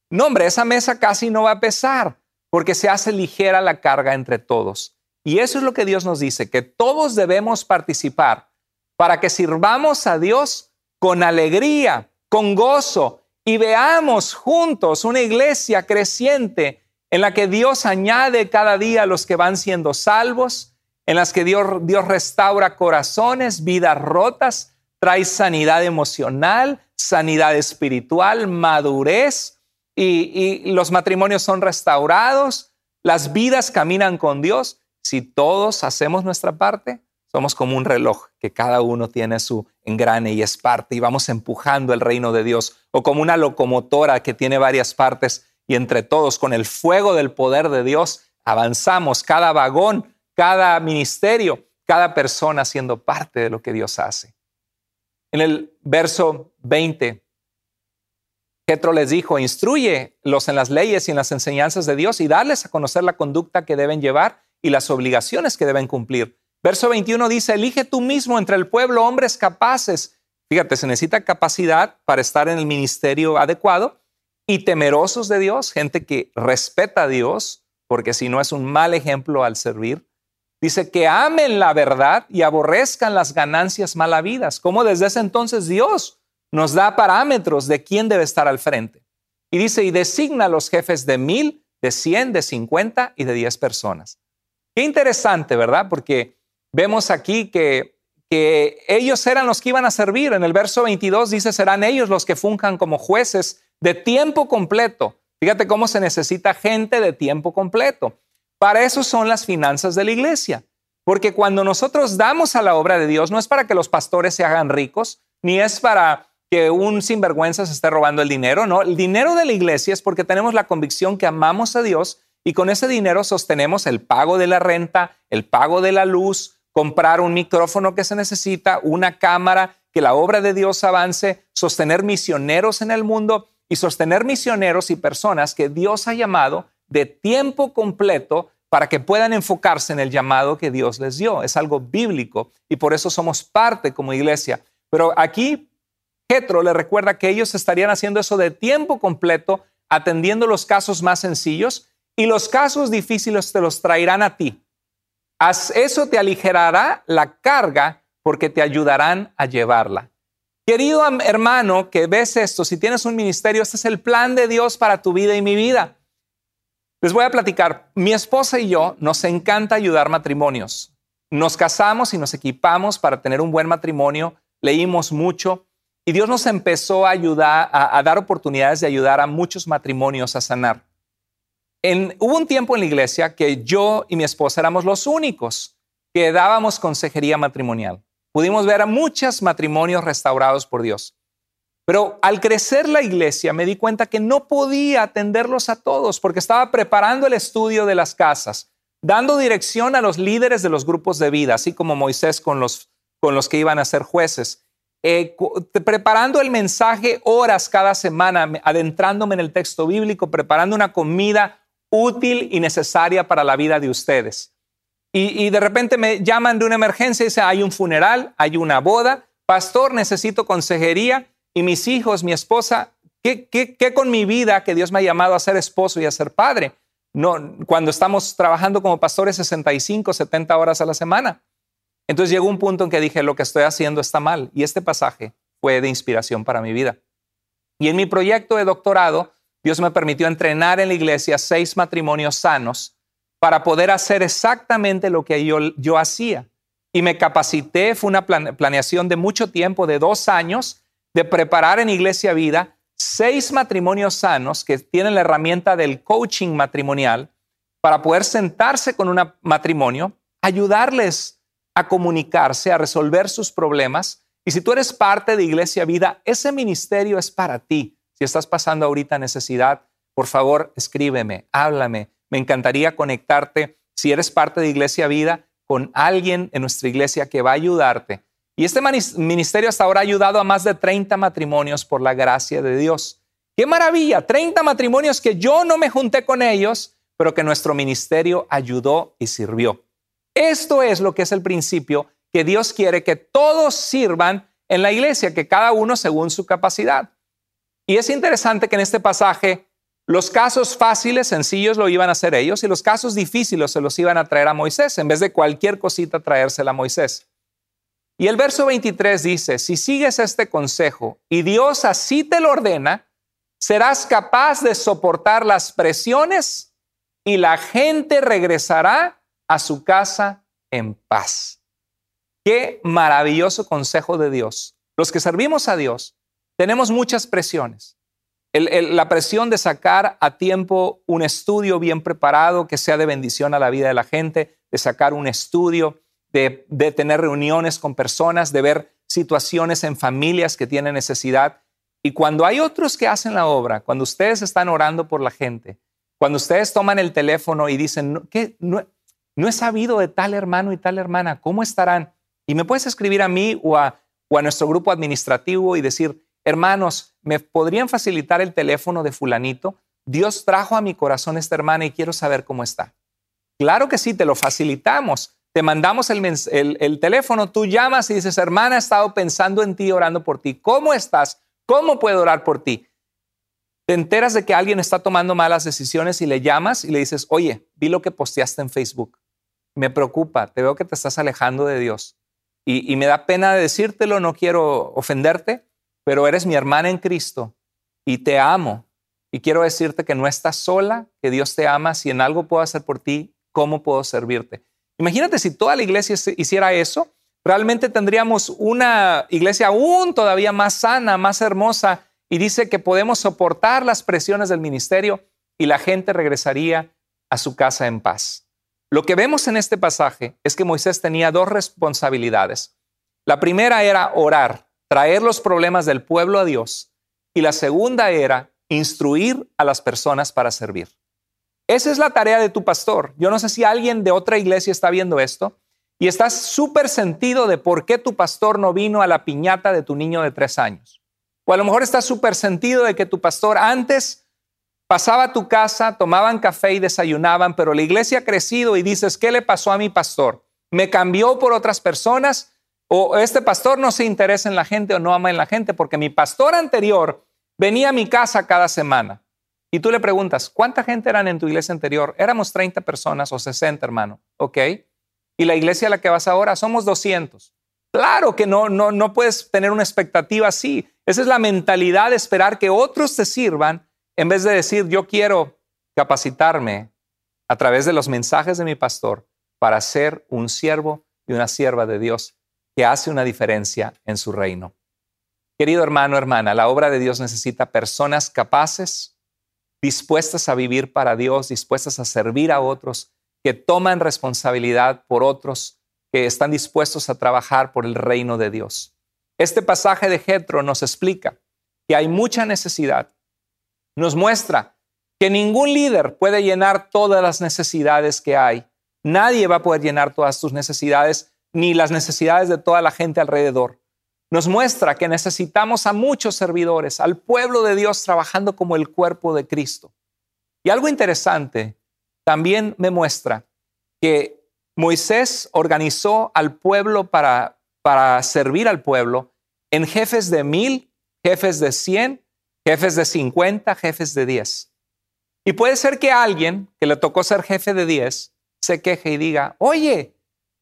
no hombre, esa mesa casi no va a pesar porque se hace ligera la carga entre todos. Y eso es lo que Dios nos dice, que todos debemos participar para que sirvamos a Dios con alegría, con gozo y veamos juntos una iglesia creciente en la que Dios añade cada día a los que van siendo salvos, en las que Dios, Dios restaura corazones, vidas rotas, trae sanidad emocional, sanidad espiritual, madurez, y, y los matrimonios son restaurados, las vidas caminan con Dios. Si todos hacemos nuestra parte, somos como un reloj que cada uno tiene su engrane y es parte y vamos empujando el reino de Dios. O como una locomotora que tiene varias partes y entre todos, con el fuego del poder de Dios, avanzamos cada vagón, cada ministerio, cada persona siendo parte de lo que Dios hace. En el verso 20, Jetro les dijo, instruyelos en las leyes y en las enseñanzas de Dios y darles a conocer la conducta que deben llevar y las obligaciones que deben cumplir. Verso 21 dice, elige tú mismo entre el pueblo hombres capaces. Fíjate, se necesita capacidad para estar en el ministerio adecuado y temerosos de Dios, gente que respeta a Dios, porque si no es un mal ejemplo al servir. Dice que amen la verdad y aborrezcan las ganancias malavidas, como desde ese entonces Dios nos da parámetros de quién debe estar al frente. Y dice, y designa a los jefes de mil, de cien, de cincuenta y de diez personas. Qué interesante, ¿verdad? Porque vemos aquí que, que ellos eran los que iban a servir. En el verso 22 dice, serán ellos los que funjan como jueces de tiempo completo. Fíjate cómo se necesita gente de tiempo completo. Para eso son las finanzas de la iglesia. Porque cuando nosotros damos a la obra de Dios, no es para que los pastores se hagan ricos, ni es para que un sinvergüenza se esté robando el dinero, no. El dinero de la iglesia es porque tenemos la convicción que amamos a Dios y con ese dinero sostenemos el pago de la renta, el pago de la luz, comprar un micrófono que se necesita, una cámara, que la obra de Dios avance, sostener misioneros en el mundo y sostener misioneros y personas que Dios ha llamado de tiempo completo para que puedan enfocarse en el llamado que Dios les dio. Es algo bíblico y por eso somos parte como iglesia. Pero aquí Jetro le recuerda que ellos estarían haciendo eso de tiempo completo, atendiendo los casos más sencillos y los casos difíciles te los traerán a ti. Eso te aligerará la carga porque te ayudarán a llevarla. Querido hermano que ves esto, si tienes un ministerio, este es el plan de Dios para tu vida y mi vida. Les voy a platicar, mi esposa y yo nos encanta ayudar matrimonios. Nos casamos y nos equipamos para tener un buen matrimonio, leímos mucho y Dios nos empezó a ayudar, a, dar oportunidades de ayudar a muchos matrimonios a sanar. Hubo un tiempo en la iglesia que yo y mi esposa éramos los únicos que dábamos consejería matrimonial pudimos ver a muchos matrimonios restaurados por Dios. Pero al crecer la iglesia me di cuenta que no podía atenderlos a todos porque estaba preparando el estudio de las casas, dando dirección a los líderes de los grupos de vida, así como Moisés con los, con los que iban a ser jueces, eh, preparando el mensaje horas cada semana, adentrándome en el texto bíblico, preparando una comida útil y necesaria para la vida de ustedes. Y, de repente me llaman de una emergencia y dicen, hay un funeral, hay una boda, pastor, necesito consejería y mis hijos, mi esposa, ¿qué, qué, con mi vida que Dios me ha llamado a ser esposo y a ser padre? No, cuando estamos trabajando como pastores 65, 70 horas a la semana. Entonces llegó un punto en que dije, lo que estoy haciendo está mal. Y este pasaje fue de inspiración para mi vida. Y en mi proyecto de doctorado, Dios me permitió entrenar en la iglesia seis matrimonios sanos para poder hacer exactamente lo que yo, yo hacía. Y me capacité, fue una planeación de mucho tiempo, de dos años, de preparar en Iglesia Vida seis matrimonios sanos que tienen la herramienta del coaching matrimonial para poder sentarse con un matrimonio, ayudarles a comunicarse, a resolver sus problemas. Y si tú eres parte de Iglesia Vida, ese ministerio es para ti. Si estás pasando ahorita necesidad, por favor, escríbeme, háblame me encantaría conectarte, si eres parte de Iglesia Vida, con alguien en nuestra iglesia que va a ayudarte. Y este ministerio hasta ahora ha ayudado a más de 30 matrimonios por la gracia de Dios. ¡Qué maravilla! 30 matrimonios que yo no me junté con ellos, pero que nuestro ministerio ayudó y sirvió. Esto es lo que es el principio que Dios quiere que todos sirvan en la iglesia, que cada uno según su capacidad. Y es interesante que en este pasaje los casos fáciles, sencillos, lo iban a hacer ellos y los casos difíciles se los iban a traer a Moisés, en vez de cualquier cosita traérsela a Moisés. Y el verso 23 dice, si sigues este consejo y Dios así te lo ordena, serás capaz de soportar las presiones y la gente regresará a su casa en paz. Qué maravilloso consejo de Dios. Los que servimos a Dios tenemos muchas presiones. la presión de sacar a tiempo un estudio bien preparado que sea de bendición a la vida de la gente, de sacar un estudio, de, de tener reuniones con personas, de ver situaciones en familias que tienen necesidad. Y cuando hay otros que hacen la obra, cuando ustedes están orando por la gente, cuando ustedes toman el teléfono y dicen, ¿qué? No, no he sabido de tal hermano y tal hermana, ¿cómo estarán? Y me puedes escribir a mí o a, o a nuestro grupo administrativo y decir, hermanos, ¿me podrían facilitar el teléfono de fulanito? Dios trajo a mi corazón esta hermana y quiero saber cómo está. Claro que sí, te lo facilitamos. Te mandamos el, el, el, teléfono, tú llamas y dices, hermana, he estado pensando en ti, orando por ti. ¿Cómo estás? ¿Cómo puedo orar por ti? Te enteras de que alguien está tomando malas decisiones y le llamas y le dices, oye, vi lo que posteaste en Facebook. Me preocupa, te veo que te estás alejando de Dios. Y, y me da pena decírtelo, no quiero ofenderte, pero eres mi hermana en Cristo y te amo. Y quiero decirte que no estás sola, que Dios te ama. Si en algo puedo hacer por ti, ¿cómo puedo servirte? Imagínate si toda la iglesia hiciera eso, realmente tendríamos una iglesia aún todavía más sana, más hermosa, y dice que podemos soportar las presiones del ministerio y la gente regresaría a su casa en paz. Lo que vemos en este pasaje es que Moisés tenía dos responsabilidades. La primera era orar traer los problemas del pueblo a Dios y la segunda era instruir a las personas para servir. Esa es la tarea de tu pastor. Yo no sé si alguien de otra iglesia está viendo esto y estás súper sentido de por qué tu pastor no vino a la piñata de tu niño de tres años. O a lo mejor estás súper sentido de que tu pastor antes pasaba a tu casa, tomaban café y desayunaban, pero la iglesia ha crecido y dices, ¿qué le pasó a mi pastor? ¿Me cambió por otras personas? O este pastor no se interesa en la gente o no ama en la gente porque mi pastor anterior venía a mi casa cada semana. Y tú le preguntas, ¿cuánta gente eran en tu iglesia anterior? Éramos 30 personas o 60, hermano. ¿Ok? Y la iglesia a la que vas ahora somos 200. Claro que no, no, no puedes tener una expectativa así. Esa es la mentalidad de esperar que otros te sirvan en vez de decir, yo quiero capacitarme a través de los mensajes de mi pastor para ser un siervo y una sierva de Dios que hace una diferencia en su reino. Querido hermano, hermana, la obra de Dios necesita personas capaces, dispuestas a vivir para Dios, dispuestas a servir a otros, que toman responsabilidad por otros, que están dispuestos a trabajar por el reino de Dios. Este pasaje de Jetro nos explica que hay mucha necesidad. Nos muestra que ningún líder puede llenar todas las necesidades que hay. Nadie va a poder llenar todas tus necesidades, ni las necesidades de toda la gente alrededor. Nos muestra que necesitamos a muchos servidores, al pueblo de Dios trabajando como el cuerpo de Cristo. Y algo interesante también me muestra que Moisés organizó al pueblo para, para servir al pueblo en jefes de mil, jefes de cien, jefes de cincuenta, jefes de diez. Y puede ser que alguien que le tocó ser jefe de diez se queje y diga, oye,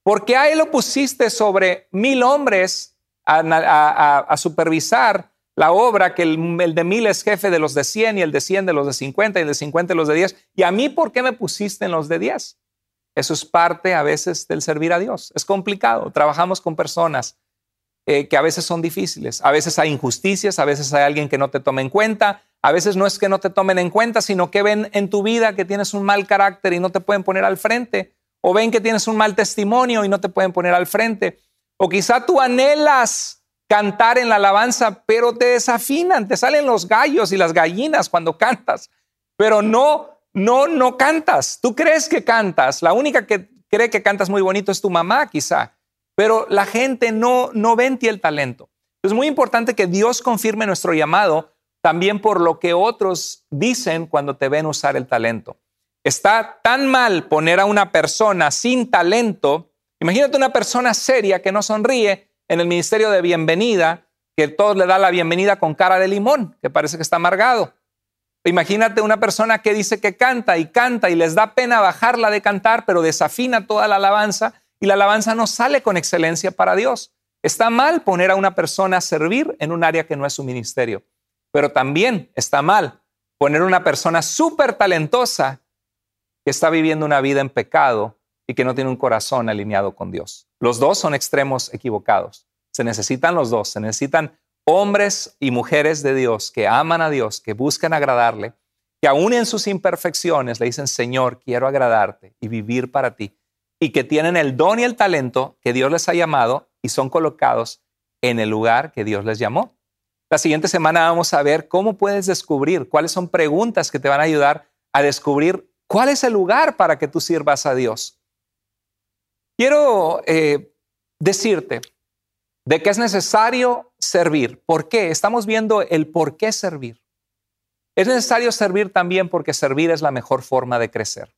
porque a lo pusiste sobre mil hombres a, supervisar la obra, que el, el, de mil es jefe de los de cien y el de cien de los de cincuenta y el de cincuenta de los de diez. ¿Y a mí por qué me pusiste en los de diez? Eso es parte a veces del servir a Dios. Es complicado. Trabajamos con personas eh, que a veces son difíciles. A veces hay injusticias, a veces hay alguien que no te toma en cuenta. A veces no es que no te tomen en cuenta, sino que ven en tu vida que tienes un mal carácter y no te pueden poner al frente o ven que tienes un mal testimonio y no te pueden poner al frente, o quizá tú anhelas cantar en la alabanza, pero te desafinan, te salen los gallos y las gallinas cuando cantas, pero no, no, no cantas. Tú crees que cantas, la única que cree que cantas muy bonito es tu mamá, quizá, pero la gente no, no ve en el talento. Es muy importante que Dios confirme nuestro llamado también por lo que otros dicen cuando te ven usar el talento. Está tan mal poner a una persona sin talento. Imagínate una persona seria que no sonríe en el ministerio de bienvenida, que todos le da la bienvenida con cara de limón, que parece que está amargado. Imagínate una persona que dice que canta y canta y les da pena bajarla de cantar, pero desafina toda la alabanza y la alabanza no sale con excelencia para Dios. Está mal poner a una persona a servir en un área que no es su ministerio, pero también está mal poner a una persona súper talentosa que está viviendo una vida en pecado y que no tiene un corazón alineado con Dios. Los dos son extremos equivocados. Se necesitan los dos, se necesitan hombres y mujeres de Dios que aman a Dios, que buscan agradarle, que aún en sus imperfecciones le dicen, Señor, quiero agradarte y vivir para ti, y que tienen el don y el talento que Dios les ha llamado y son colocados en el lugar que Dios les llamó. La siguiente semana vamos a ver cómo puedes descubrir, cuáles son preguntas que te van a ayudar a descubrir cuál es el lugar para que tú sirvas a Dios. Quiero eh, decirte de que es necesario servir. ¿Por qué? Estamos viendo el por qué servir. Es necesario servir también porque servir es la mejor forma de crecer.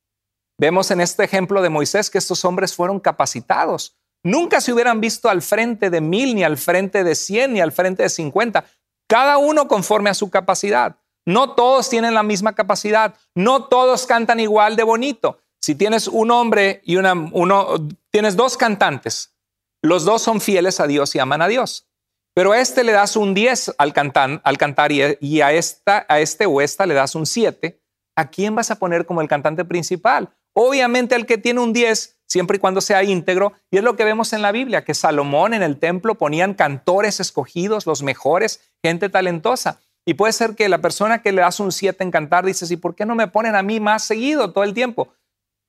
Vemos en este ejemplo de Moisés que estos hombres fueron capacitados. Nunca se hubieran visto al frente de mil, ni al frente de cien, ni al frente de cincuenta. Cada uno conforme a su capacidad. No todos tienen la misma capacidad. No todos cantan igual de bonito. Si tienes un hombre y una, uno, tienes dos cantantes, los dos son fieles a Dios y aman a Dios. Pero a este le das un 10 al, cantar, al cantar y, a, esta, a este o esta le das un 7. ¿A quién vas a poner como el cantante principal? Obviamente al que tiene un 10, siempre y cuando sea íntegro. Y es lo que vemos en la Biblia, que Salomón en el templo ponían cantores escogidos, los mejores, gente talentosa. Y puede ser que la persona que le das un 7 en cantar dice, ¿y por qué no me ponen a mí más seguido todo el tiempo?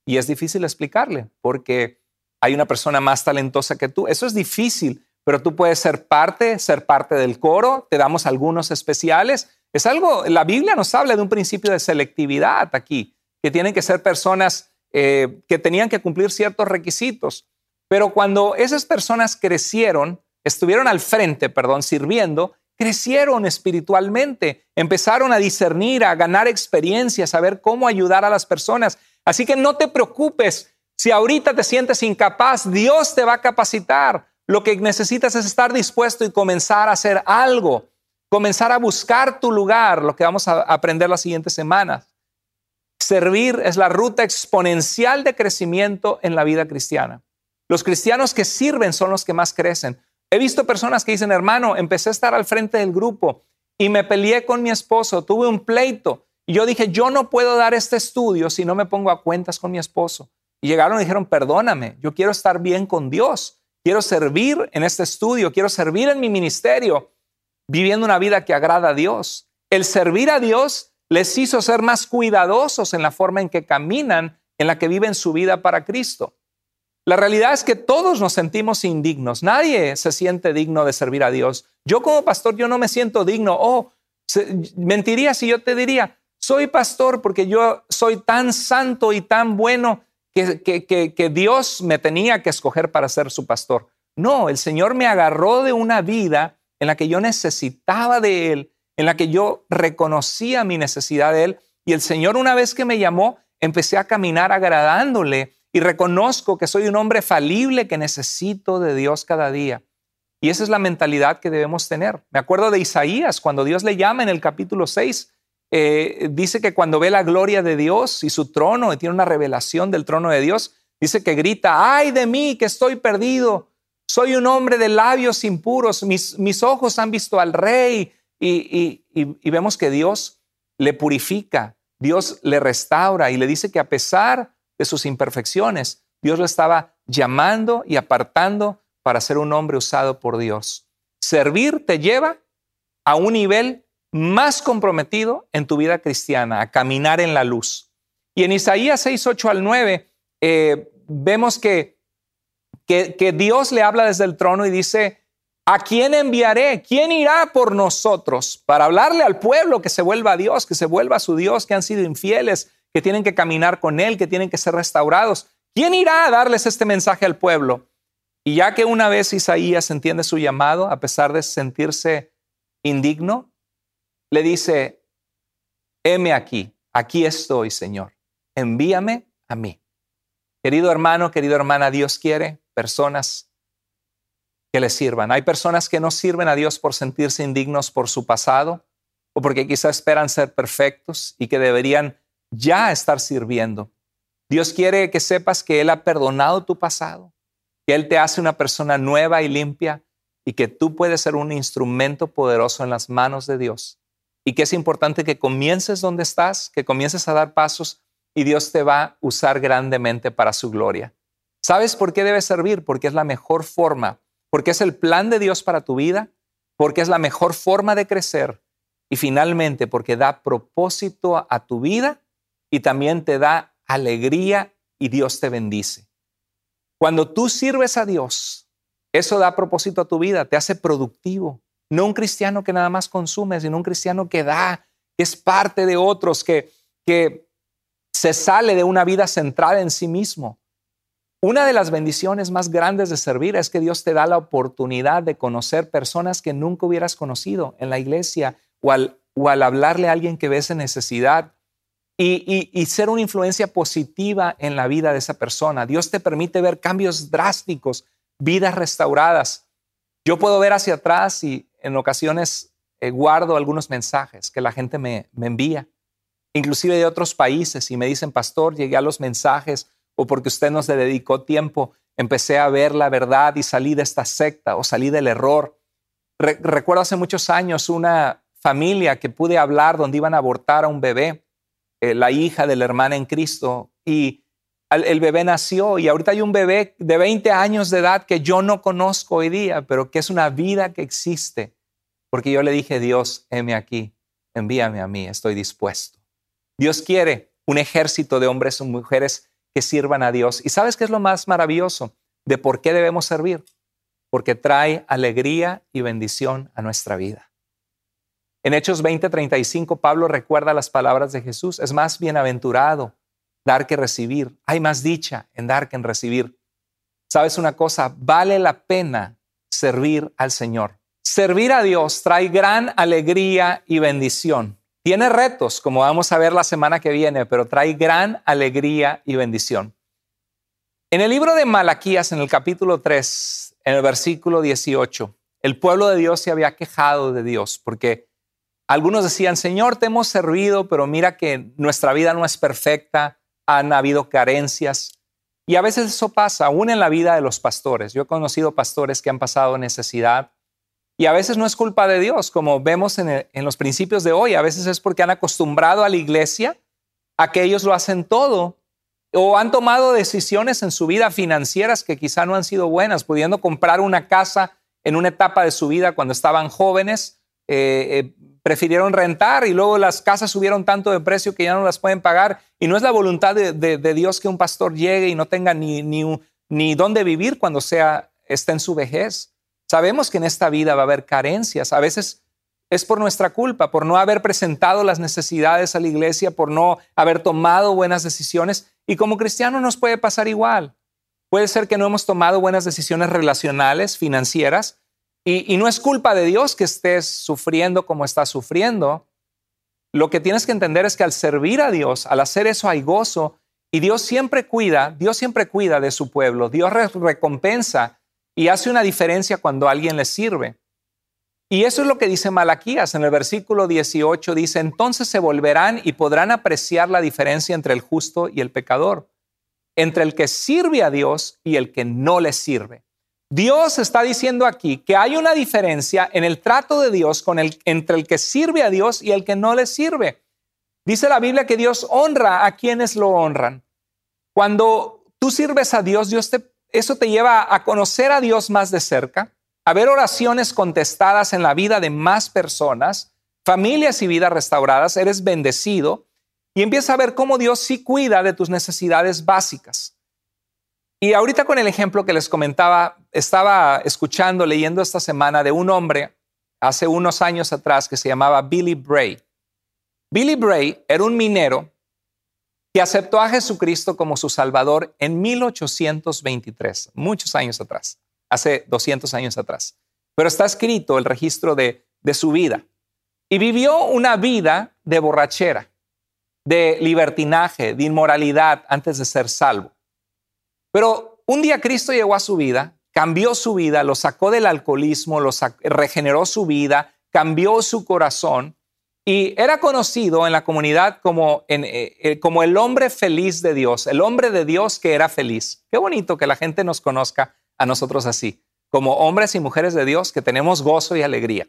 Y es difícil explicarle, porque hay una persona más talentosa que tú. Eso es difícil, pero tú puedes ser parte, ser parte del coro, te damos algunos especiales. Es algo, la Biblia nos habla de un principio de selectividad aquí, que tienen que ser personas eh, que tenían que cumplir ciertos requisitos. Pero cuando esas personas crecieron, estuvieron al frente, perdón, sirviendo, crecieron espiritualmente, empezaron a discernir, a ganar experiencia, a saber cómo ayudar a las personas. Así que no te preocupes si ahorita te sientes incapaz, Dios te va a capacitar. Lo que necesitas es estar dispuesto y comenzar a hacer algo, comenzar a buscar tu lugar, lo que vamos a aprender las siguientes semanas. Servir es la ruta exponencial de crecimiento en la vida cristiana. Los cristianos que sirven son los que más crecen. He visto personas que dicen, hermano, empecé a estar al frente del grupo y me peleé con mi esposo, tuve un pleito y yo dije, yo no puedo dar este estudio si no me pongo a cuentas con mi esposo. Y llegaron y dijeron, perdóname, yo quiero estar bien con Dios, quiero servir en este estudio, quiero servir en mi ministerio, viviendo una vida que agrada a Dios. El servir a Dios les hizo ser más cuidadosos en la forma en que caminan, en la que viven su vida para Cristo. La realidad es que todos nos sentimos indignos. Nadie se siente digno de servir a Dios. Yo como pastor, yo no me siento digno. Oh, mentiría si yo te diría, soy pastor porque yo soy tan santo y tan bueno que, Dios me tenía que escoger para ser su pastor. No, el Señor me agarró de una vida en la que yo necesitaba de Él, en la que yo reconocía mi necesidad de Él. Y el Señor una vez que me llamó, empecé a caminar agradándole y reconozco que soy un hombre falible que necesito de Dios cada día. Y esa es la mentalidad que debemos tener. Me acuerdo de Isaías, cuando Dios le llama en el capítulo 6, eh, dice que cuando ve la gloria de Dios y su trono, y tiene una revelación del trono de Dios, dice que grita, ay de mí que estoy perdido, soy un hombre de labios impuros, mis, mis ojos han visto al rey y, y vemos que Dios le purifica, Dios le restaura y le dice que a pesar de sus imperfecciones, Dios lo estaba llamando y apartando para ser un hombre usado por Dios. Servir te lleva a un nivel más comprometido en tu vida cristiana, a caminar en la luz. Y en Isaías 6, 8 al 9, eh, vemos que, que, que Dios le habla desde el trono y dice, ¿A quién enviaré? ¿Quién irá por nosotros para hablarle al pueblo que se vuelva a Dios, que se vuelva a su Dios, que han sido infieles, que tienen que caminar con Él, que tienen que ser restaurados? ¿Quién irá a darles este mensaje al pueblo? Y ya que una vez Isaías entiende su llamado, a pesar de sentirse indigno, le dice, heme aquí, aquí estoy, Señor, envíame a mí. Querido hermano, querida hermana, Dios quiere personas que le sirvan. Hay personas que no sirven a Dios por sentirse indignos por su pasado o porque quizá esperan ser perfectos y que deberían ya estar sirviendo. Dios quiere que sepas que Él ha perdonado tu pasado, que Él te hace una persona nueva y limpia y que tú puedes ser un instrumento poderoso en las manos de Dios y que es importante que comiences donde estás, que comiences a dar pasos y Dios te va a usar grandemente para su gloria. ¿Sabes por qué debes servir? Porque es la mejor forma, porque es el plan de Dios para tu vida porque es la mejor forma de crecer y finalmente porque da propósito a tu vida y también te da alegría y Dios te bendice. Cuando tú sirves a Dios, eso da propósito a tu vida, te hace productivo. No un cristiano que nada más consume, sino un cristiano que da, que es parte de otros, que, que se sale de una vida centrada en sí mismo. Una de las bendiciones más grandes de servir es que Dios te da la oportunidad de conocer personas que nunca hubieras conocido en la iglesia o al, o al hablarle a alguien que ves en necesidad y, ser una influencia positiva en la vida de esa persona. Dios te permite ver cambios drásticos, vidas restauradas. Yo puedo ver hacia atrás y en ocasiones eh, guardo algunos mensajes que la gente me, envía, inclusive de otros países, y me dicen, pastor, llegué a los mensajes o porque usted no se dedicó tiempo, empecé a ver la verdad y salí de esta secta o salí del error. recuerdo hace muchos años una familia que pude hablar donde iban a abortar a un bebé, eh, la hija de la hermana en Cristo, y el bebé nació y ahorita hay un bebé de 20 años de edad que yo no conozco hoy día, pero que es una vida que existe, porque yo le dije, Dios, heme aquí, envíame a mí, estoy dispuesto. Dios quiere un ejército de hombres y mujeres que sirvan a Dios. ¿Y sabes qué es lo más maravilloso de por qué debemos servir? Porque trae alegría y bendición a nuestra vida. En Hechos 20:35 Pablo recuerda las palabras de Jesús. Es más bienaventurado dar que recibir. Hay más dicha en dar que en recibir. ¿Sabes una cosa? Vale la pena servir al Señor. Servir a Dios trae gran alegría y bendición. Tiene retos, como vamos a ver la semana que viene, pero trae gran alegría y bendición. En el libro de Malaquías, en el capítulo 3, en el versículo 18, el pueblo de Dios se había quejado de Dios porque algunos decían, Señor, te hemos servido, pero mira que nuestra vida no es perfecta, han habido carencias. Y a veces eso pasa, aún en la vida de los pastores. Yo he conocido pastores que han pasado necesidad, y a veces no es culpa de Dios, como vemos en, los principios de hoy. A veces es porque han acostumbrado a la iglesia a que ellos lo hacen todo o han tomado decisiones en su vida financieras que quizá no han sido buenas, pudiendo comprar una casa en una etapa de su vida cuando estaban jóvenes, eh, eh, prefirieron rentar y luego las casas subieron tanto de precio que ya no las pueden pagar. Y no es la voluntad de, Dios que un pastor llegue y no tenga ni, ni, ni dónde vivir cuando sea, esté en su vejez. Sabemos que en esta vida va a haber carencias. A veces es por nuestra culpa, por no haber presentado las necesidades a la iglesia, por no haber tomado buenas decisiones. Y como cristiano nos puede pasar igual. Puede ser que no hemos tomado buenas decisiones relacionales, financieras, y, no es culpa de Dios que estés sufriendo como estás sufriendo. Lo que tienes que entender es que al servir a Dios, al hacer eso hay gozo, y Dios siempre cuida, Dios siempre cuida de su pueblo, Dios recompensa y hace una diferencia cuando alguien le sirve. Y eso es lo que dice Malaquías en el versículo 18. Dice, entonces se volverán y podrán apreciar la diferencia entre el justo y el pecador, entre el que sirve a Dios y el que no le sirve. Dios está diciendo aquí que hay una diferencia en el trato de Dios con el, entre el que sirve a Dios y el que no le sirve. Dice la Biblia que Dios honra a quienes lo honran. Cuando tú sirves a Dios, Dios te eso te lleva a conocer a Dios más de cerca, a ver oraciones contestadas en la vida de más personas, familias y vidas restauradas, eres bendecido y empiezas a ver cómo Dios sí cuida de tus necesidades básicas. Y ahorita con el ejemplo que les comentaba, estaba escuchando, leyendo esta semana de un hombre hace unos años atrás que se llamaba Billy Bray. Billy Bray era un minero que aceptó a Jesucristo como su Salvador en 1823, muchos años atrás, hace 200 años atrás. Pero está escrito el registro de, de su vida. Y vivió una vida de borrachera, de libertinaje, de inmoralidad antes de ser salvo. Pero un día Cristo llegó a su vida, cambió su vida, lo sacó del alcoholismo, lo regeneró su vida, cambió su corazón y era conocido en la comunidad como, eh, eh, como el hombre feliz de Dios, el hombre de Dios que era feliz. Qué bonito que la gente nos conozca a nosotros así, como hombres y mujeres de Dios que tenemos gozo y alegría.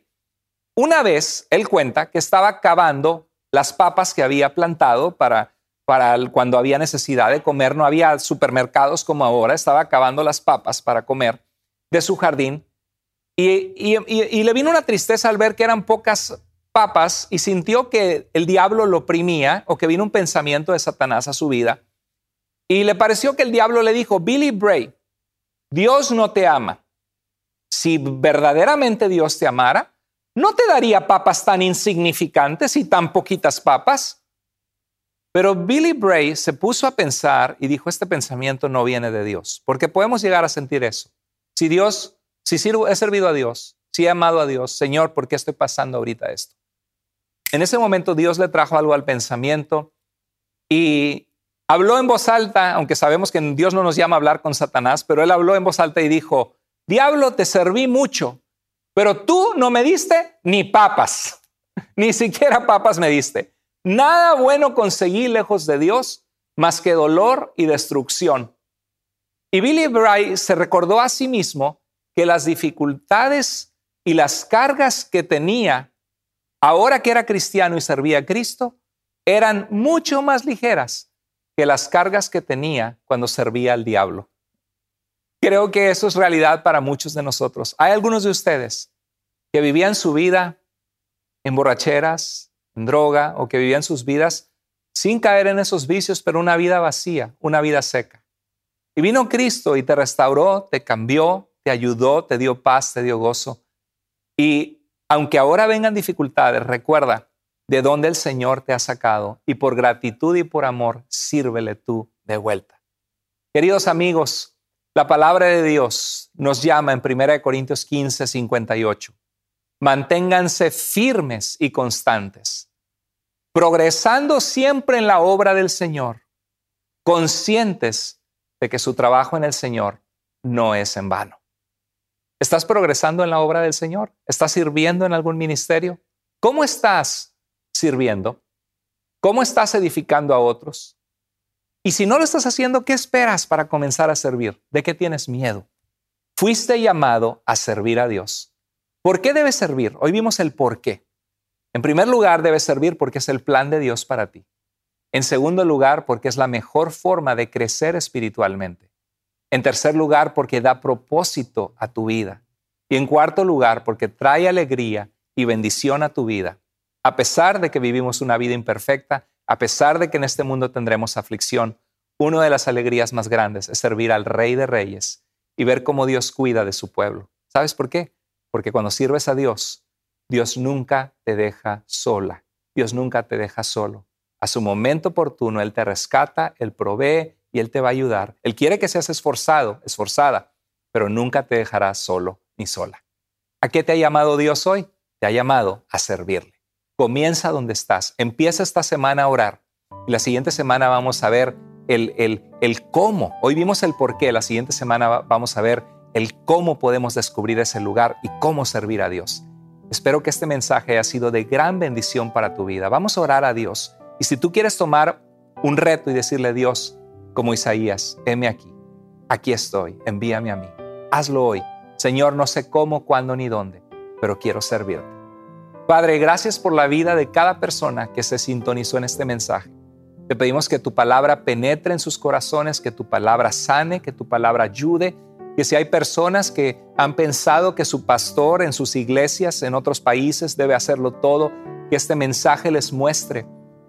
Una vez él cuenta que estaba cavando las papas que había plantado para, cuando había necesidad de comer, no había supermercados como ahora, estaba cavando las papas para comer de su jardín Y, y, le vino una tristeza al ver que eran pocas papas y sintió que el diablo lo oprimía o que vino un pensamiento de Satanás a su vida. Y le pareció que el diablo le dijo, Billy Bray, Dios no te ama. Si verdaderamente Dios te amara, no te daría papas tan insignificantes y tan poquitas papas. Pero Billy Bray se puso a pensar y dijo, este pensamiento no viene de Dios, porque podemos llegar a sentir eso. Si Dios, si he servido a Dios, si he amado a Dios, Señor, ¿por qué estoy pasando ahorita esto? En ese momento Dios le trajo algo al pensamiento y habló en voz alta, aunque sabemos que Dios no nos llama a hablar con Satanás, pero él habló en voz alta y dijo, Diablo, te serví mucho, pero tú no me diste ni papas, (laughs) ni siquiera papas me diste. Nada bueno conseguí lejos de Dios más que dolor y destrucción. Y Billy Bray se recordó a sí mismo que las dificultades y las cargas que tenía ahora que era cristiano y servía a Cristo eran mucho más ligeras que las cargas que tenía cuando servía al diablo. Creo que eso es realidad para muchos de nosotros. Hay algunos de ustedes que vivían su vida en borracheras, droga, o que vivían sus vidas sin caer en esos vicios, pero una vida vacía, una vida seca. Y vino Cristo y te restauró, te cambió, te ayudó, te dio paz, te dio gozo. Y aunque ahora vengan dificultades, recuerda de dónde el Señor te ha sacado y por gratitud y por amor, sírvele tú de vuelta. Queridos amigos, la palabra de Dios nos llama en 1 Corintios 15, 58. Manténganse firmes y constantes, progresando siempre en la obra del Señor, conscientes de que su trabajo en el Señor no es en vano. ¿Estás progresando en la obra del Señor? ¿Estás sirviendo en algún ministerio? ¿Cómo estás sirviendo? ¿Cómo estás edificando a otros? Y si no lo estás haciendo, ¿qué esperas para comenzar a servir? ¿De qué tienes miedo? Fuiste llamado a servir a Dios. ¿Por qué debes servir? Hoy vimos el por qué. En primer lugar, debes servir porque es el plan de Dios para ti. En segundo lugar, porque es la mejor forma de crecer espiritualmente. En tercer lugar, porque da propósito a tu vida. Y en cuarto lugar, porque trae alegría y bendición a tu vida. A pesar de que vivimos una vida imperfecta, a pesar de que en este mundo tendremos aflicción, una de las alegrías más grandes es servir al Rey de Reyes y ver cómo Dios cuida de su pueblo. ¿Sabes por qué? Porque cuando sirves a Dios, Dios nunca te deja sola. Dios nunca te deja solo. A su momento oportuno, Él te rescata, Él provee y Él te va a ayudar. Él quiere que seas esforzado, esforzada, pero nunca te dejará solo ni sola. ¿A qué te ha llamado Dios hoy? Te ha llamado a servirle. Comienza donde estás. Empieza esta semana a orar. Y la siguiente semana vamos a ver el, el, el cómo. Hoy vimos el por qué. La siguiente semana vamos a ver el cómo podemos descubrir ese lugar y cómo servir a Dios. Espero que este mensaje haya sido de gran bendición para tu vida. Vamos a orar a Dios. Y si tú quieres tomar un reto y decirle Dios, como Isaías, heme aquí, aquí estoy, envíame a mí. Hazlo hoy. Señor, no sé cómo, cuándo ni dónde, pero quiero servirte. Padre, gracias por la vida de cada persona que se sintonizó en este mensaje. Te pedimos que tu palabra penetre en sus corazones, que tu palabra sane, que tu palabra ayude, que si hay personas que han pensado que su pastor en sus iglesias, en otros países, debe hacerlo todo, que este mensaje les muestre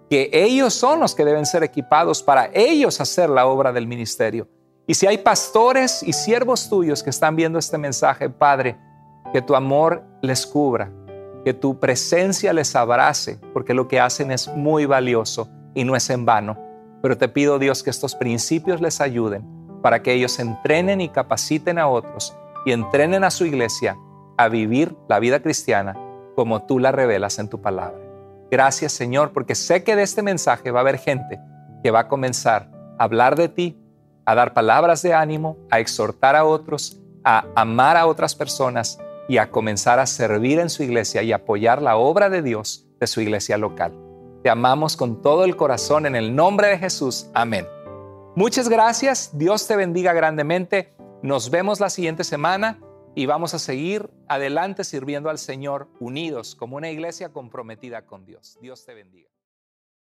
que ellos son los que deben ser equipados para ellos hacer la obra del ministerio. Y si hay pastores y siervos tuyos que están viendo este mensaje, Padre, que tu amor les cubra, que tu presencia les abrace, porque lo que hacen es muy valioso y no es en vano. Pero te pido, Dios, que estos principios les ayuden para que ellos entrenen y capaciten a otros y entrenen a su iglesia a vivir la vida cristiana como tú la revelas en tu palabra. Gracias, Señor, porque sé que de este mensaje va a haber gente que va a comenzar a hablar de ti, a dar palabras de ánimo, a exhortar a otros, a amar a otras personas y a comenzar a servir en su iglesia y apoyar la obra de Dios de su iglesia local. Te amamos con todo el corazón en el nombre de Jesús. Amén. Muchas gracias. Dios te bendiga grandemente. Nos vemos la siguiente semana y vamos a seguir adelante sirviendo al Señor unidos como una iglesia comprometida con Dios. Dios te bendiga.